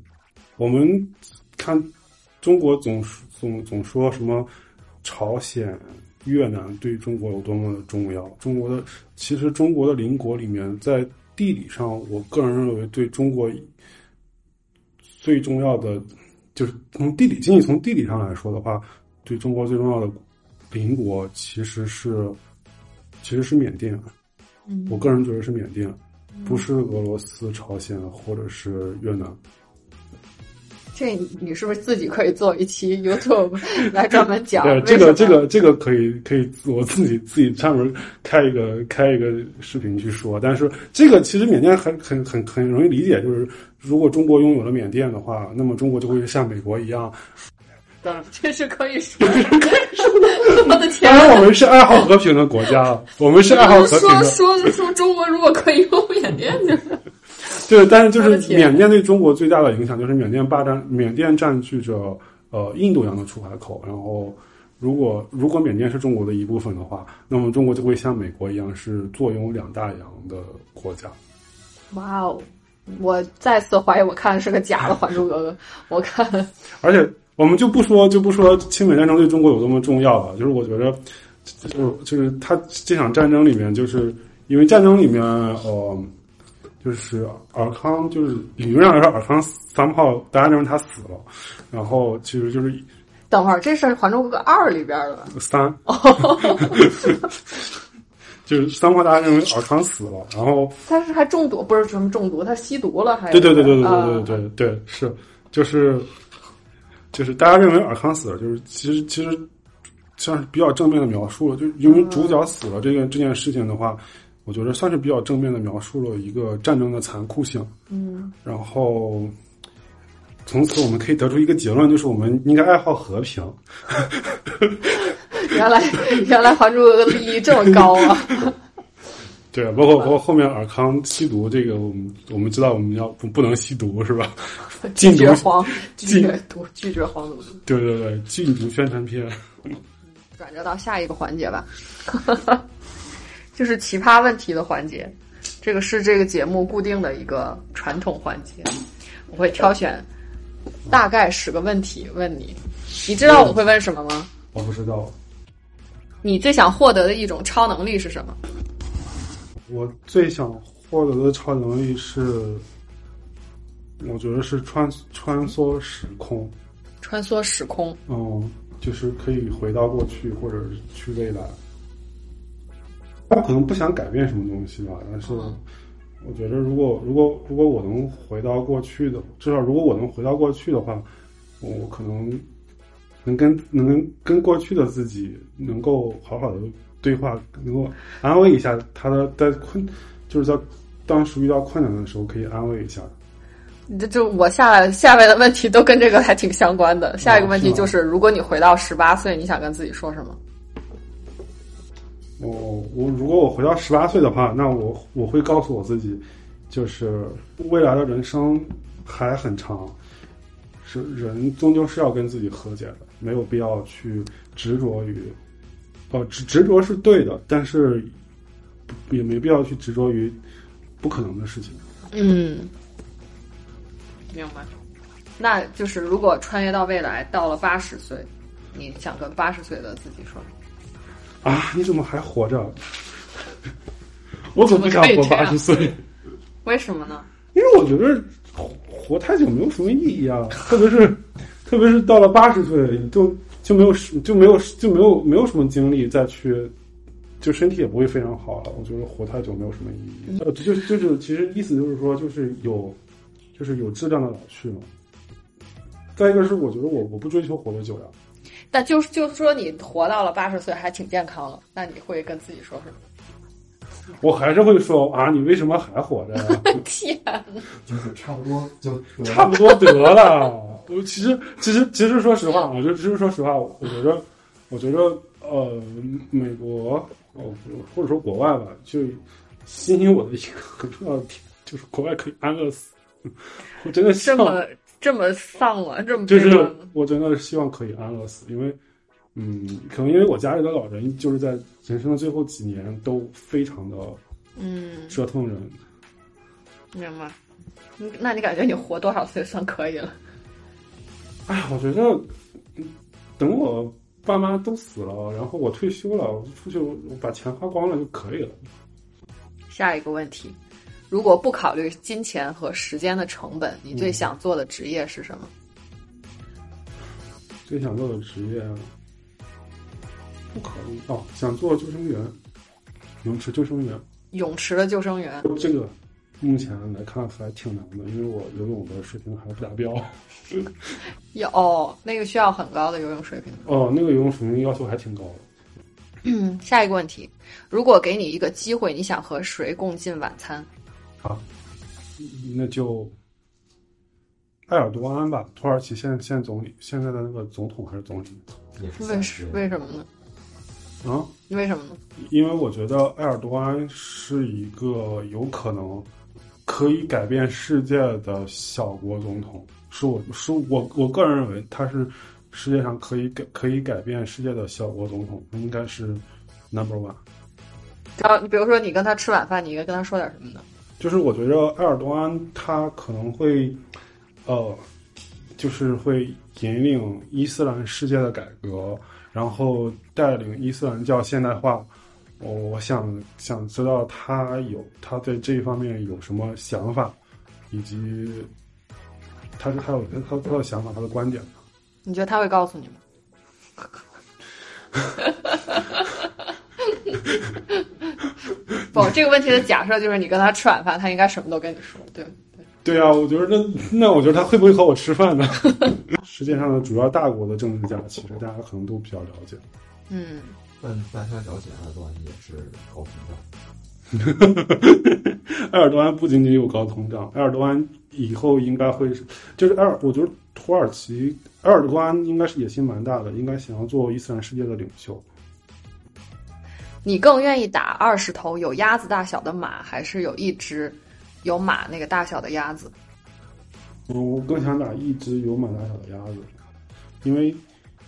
我们看中国总总总说什么。朝鲜、越南对中国有多么的重要？中国的其实中国的邻国里面，在地理上，我个人认为对中国最重要的就是从地理经济从地理上来说的话，对中国最重要的邻国其实是其实是缅甸。嗯我个人觉得是缅甸，不是俄罗斯、朝鲜或者是越南。这你是不是自己可以做一期 YouTube 来专门讲？对，这个这个这个可以可以我自己自己专门开一个开一个视频去说。但是这个其实缅甸很很很很容易理解，就是如果中国拥有了缅甸的话，那么中国就会像美国一样。的，这是可以说的。我的天当！然，我们是爱好和平的国家，我们是爱好和平说的。说说中国如果可以用缅甸就是。对，但是就是缅甸对中国最大的影响就是缅甸霸占缅甸占据着呃印度洋的出海口，然后如果如果缅甸是中国的一部分的话，那么中国就会像美国一样是坐拥两大洋的国家。哇哦！我再次怀疑我看的是个假的《还珠格格》，我看而且我们就不说就不说清美战争对中国有多么重要了，就是我觉得就是就是他这场战争里面，就是因为战争里面呃。就是尔康，就是理论上来说，尔康三炮，大家认为他死了，然后其实就是等会儿这是《还珠格格二》里边的吧？三，就是三炮，大家认为尔康死了，然后他是还中毒，不是什么中毒，他吸毒了还？对对对对对啊对对对对是，就是就是大家认为尔康死了，就是其实其实算是比较正面的描述了，就是因为主角死了这个这件事情的话，我觉得算是比较正面的描述了一个战争的残酷性。嗯，然后从此我们可以得出一个结论，就是我们应该爱好和平。原 来原来《还珠格格》的利益这么高啊！对，包括包括后面尔康吸毒这个，我们我们知道我们要不不能吸毒是吧？禁毒黄，拒禁绝毒，拒绝黄赌毒。对对对，禁毒宣传片。转折到下一个环节吧，就是奇葩问题的环节。这个是这个节目固定的一个传统环节，我会挑选大概十个问题问你。你知道我会问什么吗？我不知道，你最想获得的一种超能力是什么？我最想获得的超能力是，我觉得是穿穿梭时空，穿梭时空。嗯，就是可以回到过去或者是去未来。我可能不想改变什么东西吧，但是我觉得如果如果如果我能回到过去的，至少如果我能回到过去的话，我可能能跟能跟跟过去的自己能够好好的对话，能够安慰一下他的在困，就是在当时遇到困难的时候可以安慰一下。这就我下来下面的问题都跟这个还挺相关的。下一个问题就是，如果你回到十八岁，你想跟自己说什么？我我如果我回到十八岁的话，那我我会告诉我自己，就是未来的人生还很长，是人终究是要跟自己和解的，没有必要去执着于，哦执执着是对的，但是也没必要去执着于不可能的事情。嗯，明白。那就是如果穿越到未来，到了八十岁，你想跟八十岁的自己说？啊，你怎么还活着？我可不想活八十岁。为什么呢？因为我觉得活活太久没有什么意义啊，特别是特别是到了八十岁，你就就没有就没有就没有没有什么精力再去，就身体也不会非常好了。我觉得活太久没有什么意义。呃，就就是其实意思就是说，就是有就是有质量的老去嘛。再一个是，我觉得我我不追求活得久呀。但就是就是说，你活到了八十岁还挺健康了，那你会跟自己说什么？我还是会说啊，你为什么还活着呀？天哪，就是差不多就差不多得了。我其实其实其实说实话，我就其实说实话，我觉得我觉得呃，美国哦或者说国外吧，就吸引我的一个很重要的点就是国外可以安乐死。我真的这么这么丧啊，这么就是我真的希望可以安乐死，因为嗯，可能因为我家里的老人就是在人生的最后几年都非常的嗯，折腾人。明白。嗯那你感觉你活多少岁算可以了？哎，我觉得，嗯等我爸妈都死了，然后我退休了，我出去我把钱花光了就可以了。下一个问题，如果不考虑金钱和时间的成本，你最想做的职业是什么？最想做的职业，不考虑哦，想做救生员，泳池救生员。泳池的救生员，这个目前来看还挺难的，因为我游泳的水平还不达标。有、哦、那个需要很高的游泳水平。哦，那个游泳水平要求还挺高的。嗯，下一个问题，如果给你一个机会，你想和谁共进晚餐？啊，那就埃尔多安吧，土耳其现现总理，现在的那个总统还是总理也是为什为什么呢？啊？为什么呢？因为我觉得埃尔多安是一个有可能可以改变世界的小国总统，是我是我我个人认为他是世界上可以改可以改变世界的小国总统，应该是 number one。然后你比如说你跟他吃晚饭，你应该跟他说点什么呢？就是我觉得埃尔多安他可能会，呃，就是会引领伊斯兰世界的改革，然后带领伊斯兰教现代化。我我想想知道他有他在这一方面有什么想法，以及他他有他他的想法他的观点。你觉得他会告诉你吗？不，这个问题的假设就是你跟他吃晚饭，他应该什么都跟你说，对对。对啊，我觉得那那我觉得他会不会和我吃饭呢？世界上的主要大国的政治家，其实大家可能都比较了解。嗯，但大家了解埃尔多安也是高通胀。埃尔多安不仅仅有高通胀，埃尔多安以后应该会是，就是埃尔，我觉得土耳其埃尔多安应该是野心蛮大的，应该想要做伊斯兰世界的领袖。你更愿意打二十头有鸭子大小的马，还是有一只有马那个大小的鸭子？嗯，我更想打一只有马大小的鸭子，因为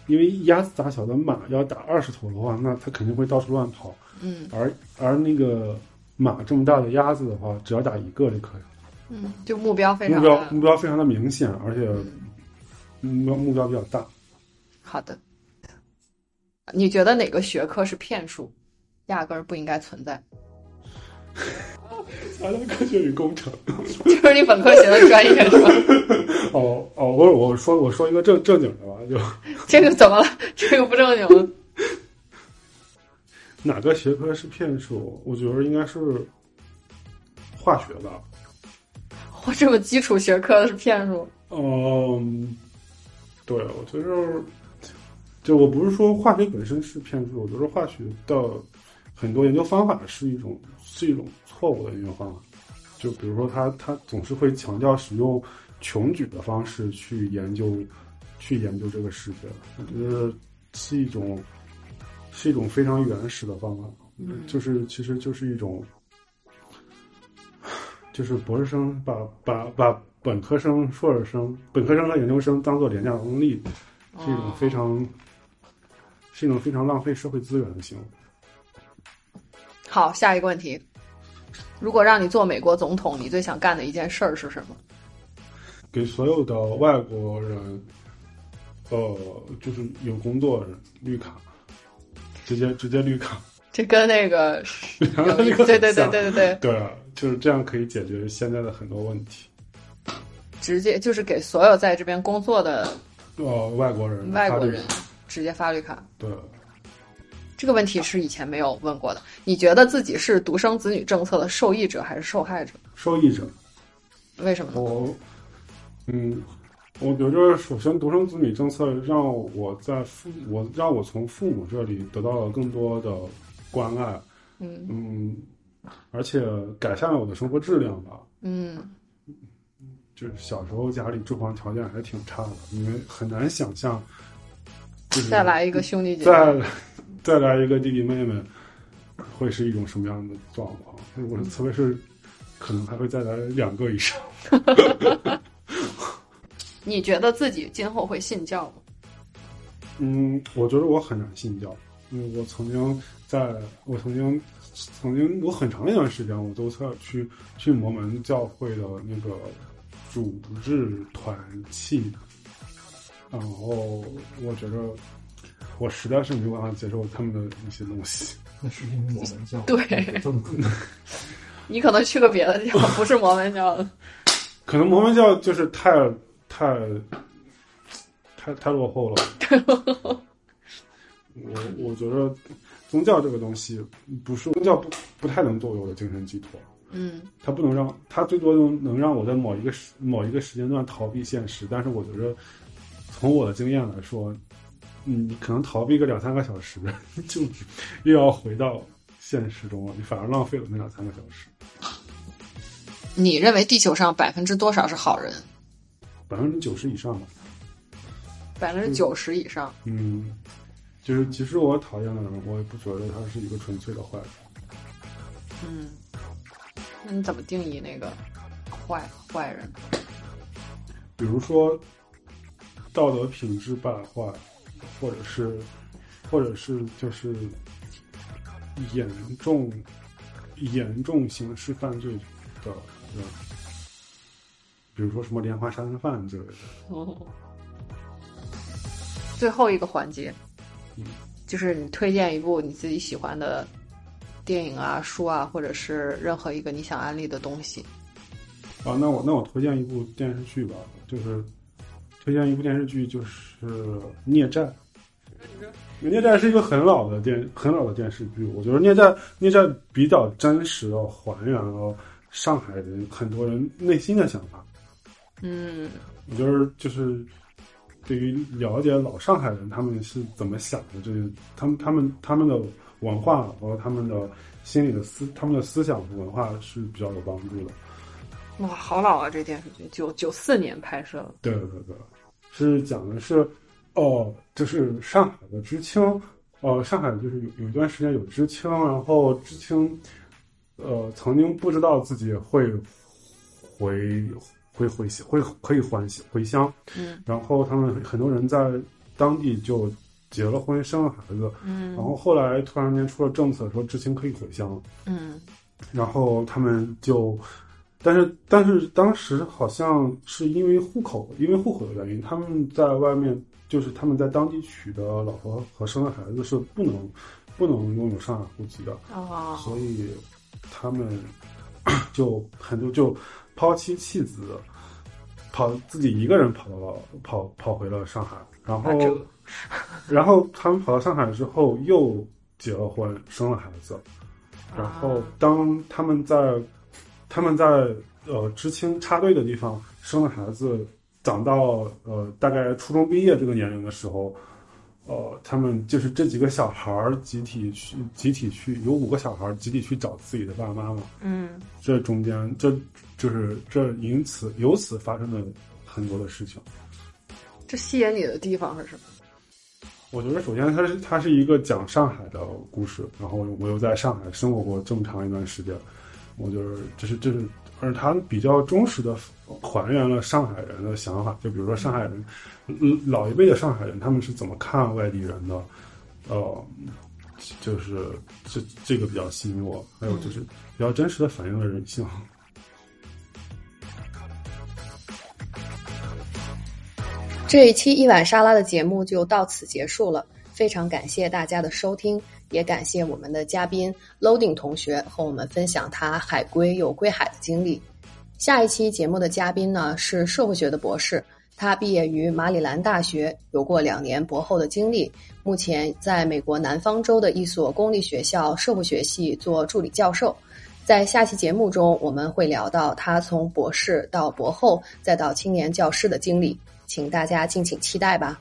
因为鸭子大小的马要打二十头的话，那它肯定会到处乱跑。嗯而而那个马这么大的鸭子的话，只要打一个就可以了。嗯，就目标非常目标目标非常的明显，而且目标目标比较大。好的。你觉得哪个学科是骗术，压根儿不应该存在？材料科学与工程。就是你本科学的专业是吧？哦哦，我我说我说一个正正经的吧，就 这个怎么了？这个不正经了。哪个学科是骗术？我觉得应该是化学吧。我这么基础学科的是骗术。嗯，对，我觉得就我不是说化学本身是骗术，我觉得化学的很多研究方法是一种是一种错误的研究方法。就比如说他他总是会强调使用穷举的方式去研究去研究这个世界，我觉得是一种是一种非常原始的方法，就是其实就是一种。就是博士生把把把本科生、硕士生、本科生和研究生当做廉价劳动力，是一种非常、是一种非常浪费社会资源的行为。好，下一个问题：如果让你做美国总统，你最想干的一件事儿是什么？给所有的外国人，呃，就是有工作的人绿卡，直接直接绿卡。这跟那个对对对对对对，对啊，就是这样可以解决现在的很多问题。直接就是给所有在这边工作的呃，外国人，外国人直接发绿卡。对，这个问题是以前没有问过的。你觉得自己是独生子女政策的受益者还是受害者？受益者。为什么呢？我，嗯，我觉着首先独生子女政策让我在父我让我从父母这里得到了更多的关爱，嗯嗯，而且改善了我的生活质量吧。嗯就是小时候家里住房条件还挺差的，你们很难想象，就是再来一个兄弟姐妹。再再来一个弟弟妹妹，会是一种什么样的状况？我特别是可能还会再来两个以上。你觉得自己今后会信教吗？嗯，我觉得我很难信教，因为我曾经在，我曾经曾经我很长一段时间，我都在去去摩门教会的那个主日团契，然后我觉得我实在是没有办法接受他们的一些东西。那是因为我们教对 你可能去个别的地方，不是摩门教的。可能摩门教就是太太太太落后了。我我觉得宗教这个东西不是宗教不不太能作为我的精神寄托。嗯它不能让它最多能能让我在某一个时某一个时间段逃避现实，但是我觉得从我的经验来说，嗯，你可能逃避个两三个小时，就又要回到现实中了，你反而浪费了那两三个小时。你认为地球上百分之多少是好人？百分之九十以上吧，百分之九十以上。嗯，就是其实我讨厌的人，我也不觉得他是一个纯粹的坏人。嗯，那你怎么定义那个坏坏人？比如说道德品质败坏，或者是，或者是就是严重严重刑事犯罪的人，比如说什么连环杀人犯之类的。哦，最后一个环节嗯，就是你推荐一部你自己喜欢的电影啊、书啊，或者是任何一个你想安利的东西。啊，那我那我推荐一部电视剧吧，就是推荐一部电视剧，就是《孽债》。《孽债》是一个很老的电很老的电视剧，我觉得《孽债》《孽债》比较真实的还原了上海人很多人内心的想法。嗯我觉得就是对于了解老上海人他们是怎么想的，就是他们他们他们的文化和他们的心理的思他们的思想和文化是比较有帮助的。哇，好老啊！这电视剧九九四年拍摄的。对对对，是讲的是，哦，就是上海的知青，呃，上海就是有有一段时间有知青，然后知青，呃，曾经不知道自己会回会回会可以还回乡，嗯。然后他们很多人在当地就结了婚，生了孩子，嗯。然后后来突然间出了政策说知青可以回乡，嗯。然后他们就，但是但是当时好像是因为户口，因为户口的原因，他们在外面就是他们在当地娶的老婆和生的孩子是不能不能拥有上海户籍的，哦所以他们 就很多就抛妻弃子，跑自己一个人跑到了跑跑回了上海，然后然后他们跑到上海之后又结了婚，生了孩子，然后当他们在他们在呃知青插队的地方生了孩子，长到呃大概初中毕业这个年龄的时候，呃，他们就是这几个小孩儿集体去集体去有五个小孩儿集体去找自己的爸爸妈妈，嗯这中间这就是这因此由此发生的很多的事情。这吸引你的地方是什么？我觉得首先它是它是一个讲上海的故事，然后我又在上海生活过这么长一段时间，我觉得这是这是，而他比较忠实的还原了上海人的想法，就比如说上海人，嗯老一辈的上海人他们是怎么看外地人的，呃，就是这这个比较吸引我，还有就是比较真实的反映了人性。这一期一碗沙拉的节目就到此结束了，非常感谢大家的收听，也感谢我们的嘉宾 Loading 同学和我们分享他海归又归海的经历。下一期节目的嘉宾呢是社会学的博士，他毕业于马里兰大学，有过两年博后的经历，目前在美国南方州的一所公立学校社会学系做助理教授。在下期节目中，我们会聊到他从博士到博后再到青年教师的经历，请大家敬请期待吧。